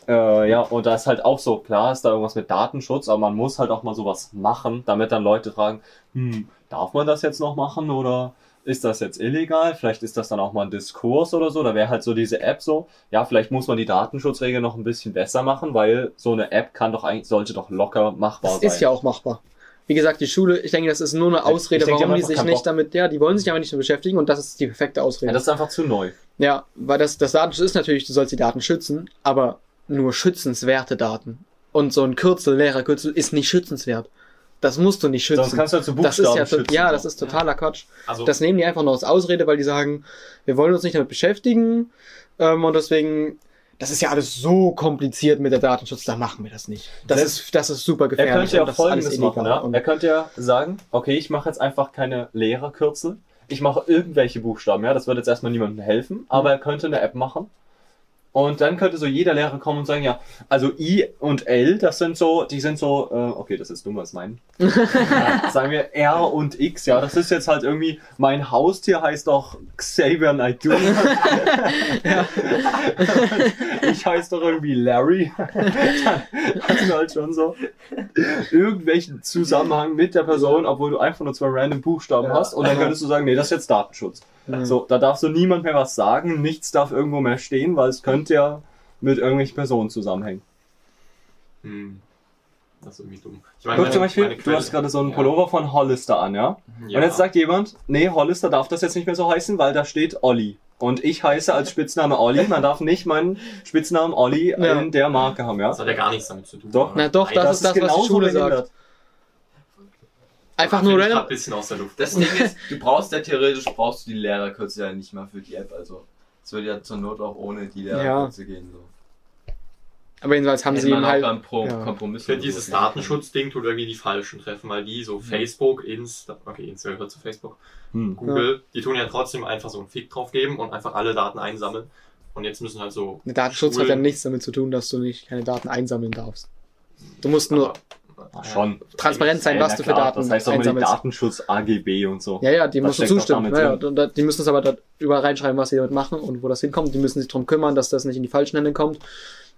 äh, ja, und da ist halt auch so, klar ist da irgendwas mit Datenschutz, aber man muss halt auch mal sowas machen, damit dann Leute fragen, hm, darf man das jetzt noch machen oder ist das jetzt illegal? Vielleicht ist das dann auch mal ein Diskurs oder so. Da wäre halt so diese App so, ja, vielleicht muss man die Datenschutzregeln noch ein bisschen besser machen, weil so eine App kann doch eigentlich, sollte doch locker machbar Das sein. ist ja auch machbar. Wie gesagt, die Schule, ich denke, das ist nur eine Ausrede, denke, die warum die einfach sich nicht damit, ja, die wollen sich aber nicht beschäftigen und das ist die perfekte ja, Ausrede. das ist einfach zu neu. Ja, weil das, das Datenschutz ist natürlich, du sollst die Daten schützen, aber nur schützenswerte Daten. Und so ein Kürzel, Lehrerkürzel, ist nicht schützenswert. Das musst du nicht schützen. Sonst kannst du halt zu das ist Buchstaben ja, schützen. ja, das ist totaler Quatsch. Also, Das nehmen die einfach nur als Ausrede, weil die sagen, wir wollen uns nicht damit beschäftigen ähm, und deswegen, das ist ja alles so kompliziert mit der Datenschutz, da machen wir das nicht. Das Selbst- ist, das ist super Er gefährlich. könnte ja das folgendes machen. Ja? Er könnte ja sagen, okay, ich mache jetzt einfach keine Lehrerkürzel. Ich mache irgendwelche Buchstaben. Ja, das wird jetzt erstmal niemandem helfen. Aber er könnte eine App machen. Und dann könnte so jeder Lehrer kommen und sagen, ja, also I und L, das sind so, die sind so, äh, okay, das ist dumm, was meinen. ja, sagen wir R und X, ja, das ist jetzt halt irgendwie, mein Haustier heißt doch Xavier Naidoo. ich heiße doch irgendwie Larry. das ist halt schon so irgendwelchen Zusammenhang mit der Person, obwohl du einfach nur zwei random Buchstaben Ja. hast und dann könntest du sagen, nee, das ist jetzt Datenschutz. So, da darf so niemand mehr was sagen, nichts darf irgendwo mehr stehen, weil es könnte ja mit irgendwelchen Personen zusammenhängen. Hm. Das ist irgendwie dumm. Ich meine, Guck meine- zum Beispiel, meine du hast gerade so einen Ja. Pullover von Hollister an, ja? Ja. Und jetzt sagt jemand, nee, Hollister darf das jetzt nicht mehr so heißen, weil da steht Olli. Und ich heiße als Spitzname Olli, man darf nicht meinen Spitznamen Olli Ja. in der Marke haben, ja? Das hat ja gar nichts damit zu tun. Doch. oder? Na doch, das, ist das, was die genauso Schule behindert. sagt. Einfach nur random. ein bisschen aus der Luft. Das Ding ist, du brauchst ja theoretisch, brauchst du die Lehrerkürze ja nicht mal für die App, also es würde ja zur Not auch ohne die Lehrerkürze gehen. So. Aber jedenfalls haben Hätte sie auch halt. beim Pro ja. Kompromiss oder dieses machen Datenschutzding tut irgendwie die Falschen treffen, weil die so Facebook, Insta, okay, Insta gehört zu Facebook, Hm. Google, die tun ja trotzdem einfach so einen Fick drauf geben und einfach alle Daten einsammeln. Und jetzt müssen halt so. Der Datenschutz hat ja Schulen- nichts damit zu tun, dass du nicht keine Daten einsammeln darfst. Du musst nur Aber- Schon. transparent sein, was du für Daten Das heißt auch mal einsammelst. Datenschutz AGB und so. Ja, ja, die musst du doch zustimmen. Ja, ja, die müssen es aber da überall reinschreiben, was sie damit machen und wo das hinkommt. Die müssen sich darum kümmern, dass das nicht in die falschen Hände kommt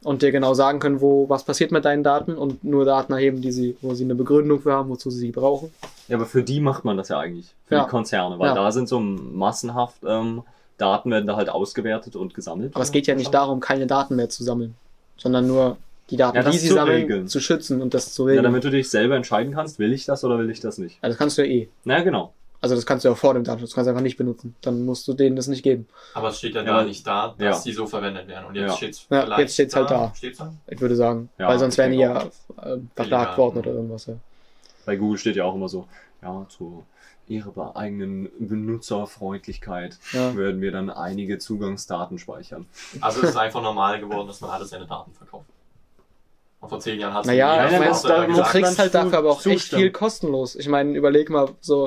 und dir genau sagen können, wo was passiert mit deinen Daten und nur Daten erheben, die sie, wo sie eine Begründung für haben, wozu sie sie brauchen. Ja, aber für die macht man das ja eigentlich. Für Ja. die Konzerne, weil Ja. da sind so massenhaft ähm, Daten werden da halt ausgewertet und gesammelt. Aber es geht ja nicht darum, keine Daten mehr zu sammeln, sondern nur die Daten, Ja, die sie zu sammeln, regeln. zu schützen und das zu Ja, regeln. damit du dich selber entscheiden kannst, will ich das oder will ich das nicht. also das kannst du ja eh. Na ja, genau. Also das kannst du ja auch vor dem Datenschutz, kannst du einfach nicht benutzen. Dann musst du denen das nicht geben. Aber es steht ja, Ja, da nicht da, dass ja. die so verwendet werden. Und jetzt Ja. steht's Ja, vielleicht jetzt steht's halt da. Steht's da? Ich würde sagen. Ja, Weil sonst wären die ja äh, verklagt worden oder irgendwas. Ja. Bei Google steht ja auch immer so, ja, zu ihrer eigenen Benutzerfreundlichkeit Ja. würden wir dann einige Zugangsdaten speichern. Also es ist einfach normal geworden, dass man alle seine Daten verkauft. Und vor zehn Jahren hat Naja, du da muss kriegst halt dafür aber auch echt viel kostenlos. Ich meine, überleg mal so,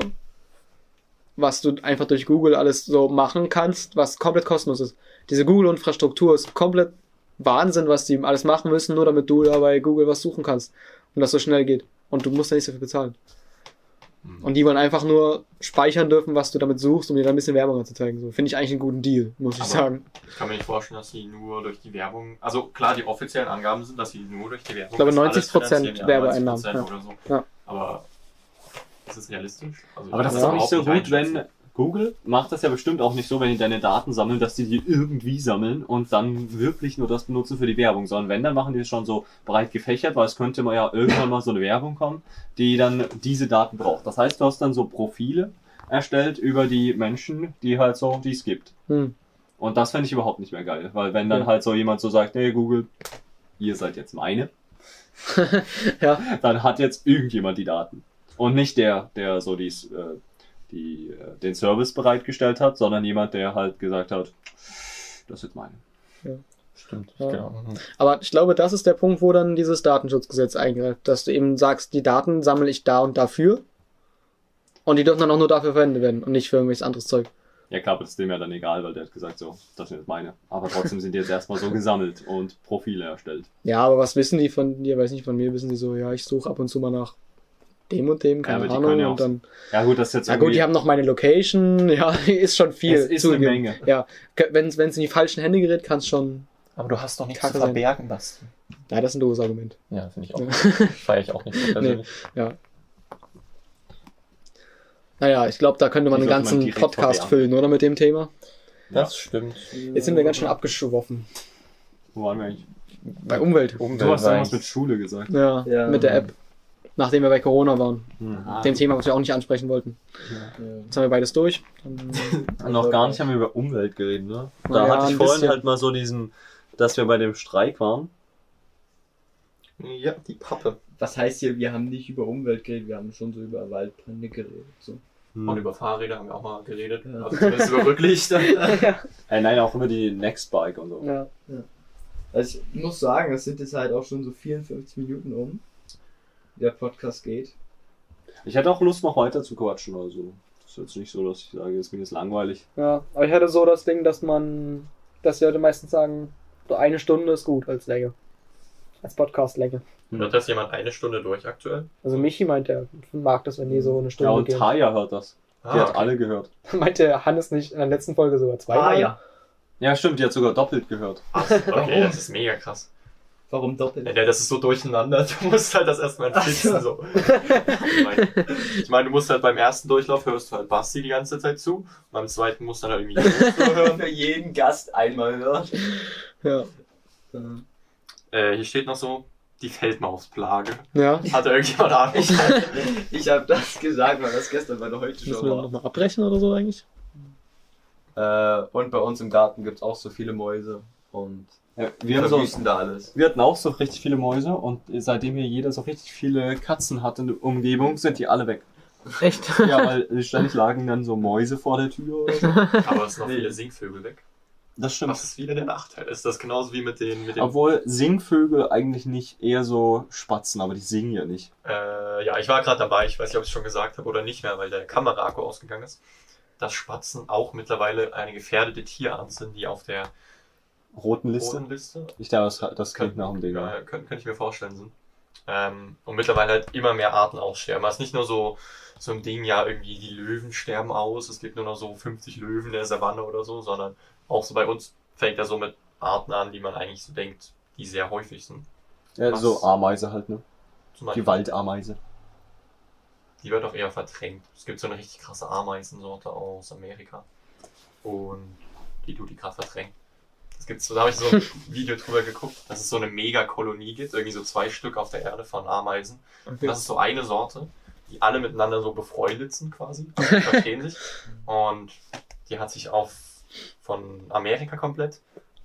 was du einfach durch Google alles so machen kannst, was komplett kostenlos ist. Diese Google-Infrastruktur ist komplett Wahnsinn, was die alles machen müssen, nur damit du da bei Google was suchen kannst und das so schnell geht. Und du musst ja nicht dafür bezahlen. Und die wollen einfach nur speichern dürfen, was du damit suchst, um dir dann ein bisschen Werbung anzuzeigen. So finde ich eigentlich einen guten Deal, muss ich Aber- sagen. Ich kann mir nicht vorstellen, dass sie nur durch die Werbung, also klar, die offiziellen Angaben sind, dass sie nur durch die Werbung. Ich glaube, das alles 90% finanzieren, ja, Werbeeinnahmen, 90% ja. Oder so. Ja. Aber ist es realistisch? Also, Aber das ich ist doch nicht so gut, wenn. Google macht das ja bestimmt auch nicht so, wenn die deine Daten sammeln, dass die die irgendwie sammeln und dann wirklich nur das benutzen für die Werbung, sondern wenn, dann machen die es schon so breit gefächert, weil es könnte mal ja irgendwann mal so eine Werbung kommen, die dann diese Daten braucht. Das heißt, du hast dann so Profile erstellt über die Menschen, die halt so, die es gibt. Hm. Und das fände ich überhaupt nicht mehr geil, weil wenn dann halt so jemand so sagt, nee, Google, ihr seid jetzt meine, Ja. dann hat jetzt irgendjemand die Daten. Und nicht der, der so dies, äh, die, äh, den Service bereitgestellt hat, sondern jemand, der halt gesagt hat, das ist jetzt meine. Stimmt, Ja. genau. Aber ich glaube, das ist der Punkt, wo dann dieses Datenschutzgesetz eingreift, dass du eben sagst, die Daten sammle ich da und dafür. Und die dürfen dann auch nur dafür verwendet werden und nicht für irgendwelches anderes Zeug. Ja klar, aber das ist dem ja dann egal, weil der hat gesagt, so, das sind jetzt meine. Aber trotzdem sind die jetzt erstmal so gesammelt und Profile erstellt. Ja, aber was wissen die von dir? Weiß nicht, von mir wissen die so, ja, ich suche ab und zu mal nach dem und dem, keine die Ahnung. ja und dann, Ja gut, das ist jetzt ja gut, die haben noch meine Location, ja, ist schon viel. Es ist eine zugegeben. Menge. Ja, wenn es in die falschen Hände gerät, kann es schon. Aber du hast doch nichts zu verbergen, Basti. Ja, das ist ein doofes Argument. Ja, finde ich auch. Ja. Feiere ich auch nicht so persönlich. Ja. Naja, ich glaube, da könnte man Die einen man ganzen direkt Podcast füllen, oder mit dem Thema? Das stimmt. Jetzt sind wir ganz schön abgeschwoffen. Wo waren wir eigentlich? Bei Umwelt. Umwelt Du hast eigentlich- mit Schule gesagt. Ja, Ja. mit der App. Nachdem wir bei Corona waren. Hm. Dem Thema, was wir auch nicht ansprechen wollten. Jetzt haben wir beides durch. Dann, Noch gar nicht haben wir über Umwelt geredet, ne? Da Ja, hatte ich vorhin bisschen. halt mal so diesen, dass wir bei dem Streik waren. Ja, die Pappe. Was heißt hier, wir haben nicht über Umwelt geredet, wir haben schon so über Waldbrände geredet. So. Hm. Und über Fahrräder haben wir auch mal geredet. Ja. Also zumindest über Rücklichter. Äh, nein, auch über die Nextbike und so. ja. Also ich muss sagen, es sind jetzt halt auch schon so 54 Minuten um. Der Podcast geht. Ich hätte auch Lust, noch weiter zu quatschen oder so. Das ist jetzt nicht so, dass ich sage, es mir jetzt langweilig. ja, aber ich hatte so das Ding, dass man, dass die Leute meistens sagen, So eine Stunde ist gut als Länge. Als Podcast-Länge. Hört das jemand eine Stunde durch aktuell? Also Michi meint, er mag das, wenn die so eine Ja, Stunde und gehen. Taya hört das. Die Ah, hat okay. alle gehört. Meinte Hannes nicht in der letzten Folge sogar zwei? Ah ja. Ja, stimmt, die hat sogar doppelt gehört. Okay, das ist mega krass. Warum doppelt? Ja, das ist so durcheinander, du musst halt das erstmal fixen, so. Ich meine, ich meine, du musst halt beim ersten Durchlauf hörst du halt Basti die ganze Zeit zu, und beim zweiten musst du dann halt irgendwie zuhören. Für jeden Gast einmal hört. Ja. Äh, hier steht noch so, die Feldmausplage. Ja. Hatte irgendjemand Ahnung? Ich, ich habe das gesagt, weil das gestern bei der heute Müssen schon wir war. nochmal abbrechen oder so eigentlich? Äh, und bei uns im Garten gibt's auch so viele Mäuse. Und Ja, wir haben so, da alles. wir hatten auch so richtig viele Mäuse und seitdem hier jeder so richtig viele Katzen hat in der Umgebung, sind die alle weg. Echt? Ja, weil ständig lagen dann so Mäuse vor der Tür oder so. Aber es sind noch Nee. viele Singvögel weg. Das stimmt. Was ist wieder der Nachteil? Ist das genauso wie mit den, mit den Obwohl Singvögel eigentlich nicht eher so Spatzen, aber die singen ja nicht. Äh, ja, ich war gerade dabei, ich weiß nicht, ob ich es schon gesagt habe oder nicht mehr, weil der Kameraakku ausgegangen ist, dass Spatzen auch mittlerweile eine gefährdete Tierart sind, die auf der Roten Liste? roten Liste, Ich glaube, das, das klingt nach dem Ding. ja, könnte könnt ich mir vorstellen, sind. Ähm, und mittlerweile halt immer mehr Arten aussterben. Es ist nicht nur so, so ein Ding, ja, irgendwie die Löwen sterben aus, es gibt nur noch so 50 Löwen in der Savanne oder so, sondern auch so bei uns fängt er so mit Arten an, die man eigentlich so denkt, die sehr häufig sind. Ja, Was? so Ameise halt, ne? Die Waldameise. Die wird auch eher verdrängt. Es gibt so eine richtig krasse Ameisensorte aus Amerika. Und die tut die gerade verdrängt. Es gibt so, da habe ich so ein Video drüber geguckt, dass es so eine Megakolonie gibt, irgendwie so zwei Stück auf der Erde von Ameisen. Und das ist so eine Sorte, die alle miteinander so befreundet sind quasi. Also die verstehen sich. Und die hat sich auf von Amerika komplett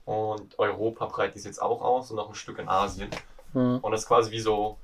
und Europa breitet die jetzt auch aus und noch ein Stück in Asien. Ja. Und das ist quasi wie so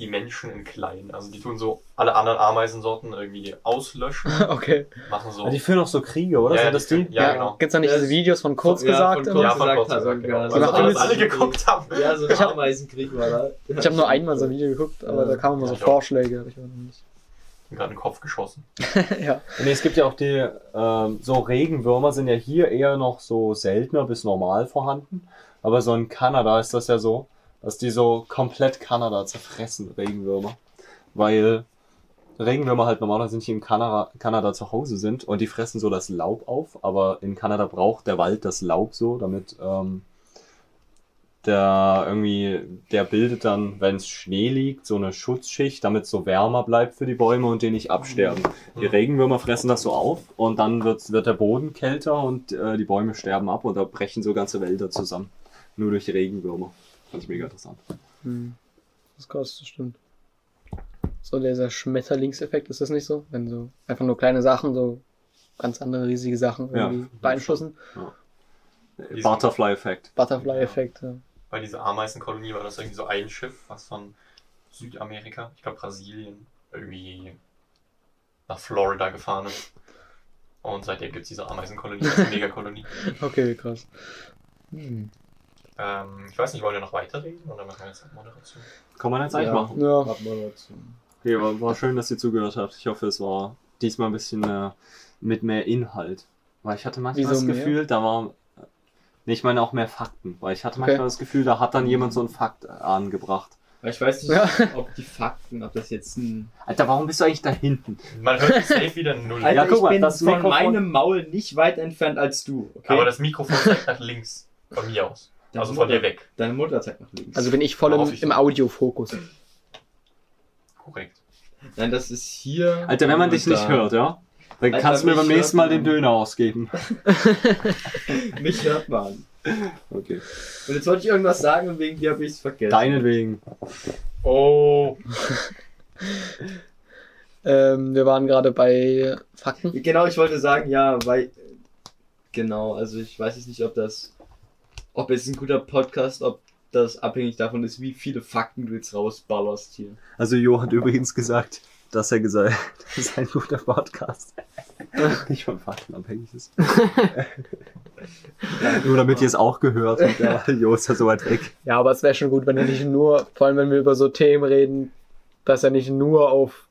die Menschen in klein. Also die tun so alle anderen Ameisensorten irgendwie auslöschen, Okay. machen so. Aber die führen auch so Kriege, oder? Ja, Sind das die? Ja, genau. Gibt's da nicht diese Videos von Kurz Ja, gesagt? von? Ja, Kurz von gesagt kurz hat, gesagt, genau. ja. Also, alles alles- alle geguckt haben. Ja, so ein Ameisenkrieg war da. Ich habe nur einmal so ein Video geguckt, aber da kamen immer so Ja, ich. Vorschläge. Ich. Ich bin gerade in den Kopf geschossen. ja. Nee, es gibt ja auch die, ähm, so Regenwürmer sind ja hier eher noch so seltener bis normal vorhanden. Aber so in Kanada ist das ja so, dass die so komplett Kanada zerfressen, Regenwürmer. Weil Regenwürmer halt normalerweise nicht in Kanada, Kanada zu Hause sind und die fressen so das Laub auf, aber in Kanada braucht der Wald das Laub so, damit ähm, der irgendwie, der bildet dann, wenn es Schnee liegt, so eine Schutzschicht, damit es so wärmer bleibt für die Bäume und die nicht absterben. Die Regenwürmer fressen das so auf und dann wird, wird der Boden kälter und äh, die Bäume sterben ab und da brechen so ganze Wälder zusammen. Nur durch Regenwürmer. Fand ich mega interessant. Hm. Das kostet, das stimmt. So dieser Schmetterlingseffekt, ist das nicht so? Wenn so einfach nur kleine Sachen, so ganz andere riesige Sachen Ja. irgendwie beeinflussen. Diesen- Butterfly-Effekt. Butterfly-Effekt, ja. Bei dieser Ameisenkolonie war das irgendwie so ein Schiff, was von Südamerika, ich glaube Brasilien, irgendwie nach Florida gefahren ist. Und seitdem gibt es diese Ameisenkolonie, diese Megakolonie. Okay, krass. Hm. Ähm, ich weiß nicht, wollen wir noch weiterreden oder machen wir jetzt Moderation? Kann man jetzt eigentlich Ja. machen. Ja. Abmoderation. Okay, war, war schön, dass ihr zugehört habt. Ich hoffe, es war diesmal ein bisschen äh, mit mehr Inhalt. Weil ich hatte manchmal Wieso das mehr? Gefühl, da war. Nee, ich meine auch mehr Fakten. Weil ich hatte Okay. manchmal das Gefühl, da hat dann jemand so einen Fakt angebracht. Aber ich weiß nicht, Ja. ob die Fakten, ob das jetzt ein. Alter, warum bist du eigentlich da hinten? Man hört safe wieder null. Alter, Ja, guck ich mal, bin das von Mikrofon- meinem Maul nicht weit entfernt als du. Okay? Aber das Mikrofon zeigt nach links. Von mir aus. Deine Also von Mutter- dir weg. Deine Mutter zeigt nach links. Also bin ich voll im, im. Audiofokus. Korrekt. Nein, das ist hier. Alter, wenn man dich nicht hört, ja? Dann Alter, kannst du mir beim nächsten Mal den. Döner ausgeben. Mich hört man. Okay. Und jetzt wollte ich irgendwas sagen und wegen dir habe ich es vergessen. Deinetwegen. Oh. Ähm, wir waren gerade bei Fakten. Genau, ich wollte sagen, ja, weil. Genau, also ich weiß jetzt nicht, ob das. Ob es ein guter Podcast, ob das abhängig davon ist, wie viele Fakten du jetzt rausballerst hier. Also Jo hat übrigens gesagt, dass er gesagt das ist ein guter Podcast. Nicht von Fakten abhängig ist. Nur damit ihr es auch gehört habt, ja, Jo ist ja so weit weg. Ja, aber es wäre schon gut, wenn wir nicht nur, vor allem wenn wir über so Themen reden, dass er nicht nur auf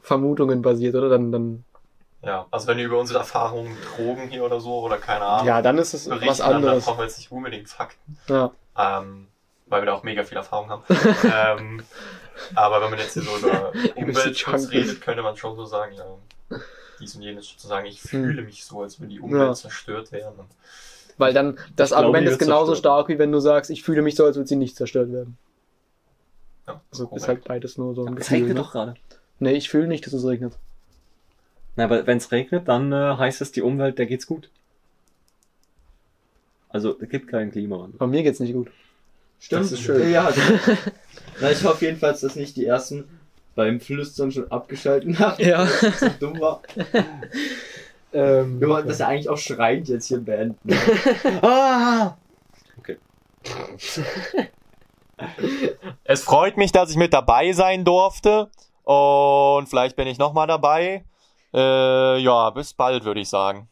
Vermutungen basiert, oder? Dann, dann Ja, also wenn wir über unsere Erfahrungen Drogen hier oder so oder keine Ahnung Ja, dann ist es was dann, dann anderes. brauchen wir jetzt nicht unbedingt Fakten, Ja. ähm, weil wir da auch mega viel Erfahrung haben. ähm, aber wenn man jetzt hier so über Umweltschutz redet, könnte man schon so sagen, ja, dies und jenes zu sagen, ich Hm. fühle mich so, als würde die Umwelt Ja. zerstört werden. Und Weil dann das Ich Argument ist genauso zerstört. stark, wie wenn du sagst, ich fühle mich so, als würde sie nicht zerstört werden. ja, Also korrekt. ist halt beides nur so ein Es Gefühl. regnet Ne? doch gerade. Nee, ich fühle nicht, dass es regnet. Na, aber wenn es regnet, dann äh, heißt es, die Umwelt, der geht's gut. Also, es gibt keinen Klimawandel. Bei mir geht's nicht gut. Stimmt. Das ist schön. Ja, Na, ich hoffe jedenfalls, dass nicht die ersten beim Flüstern schon abgeschaltet haben. Ja. dass es so dumm war. Ähm, Wir wollten das ja eigentlich auch schreiend jetzt hier beenden. ah! Es freut mich, dass ich mit dabei sein durfte und vielleicht bin ich nochmal dabei. Äh, ja, bis bald, würde ich sagen.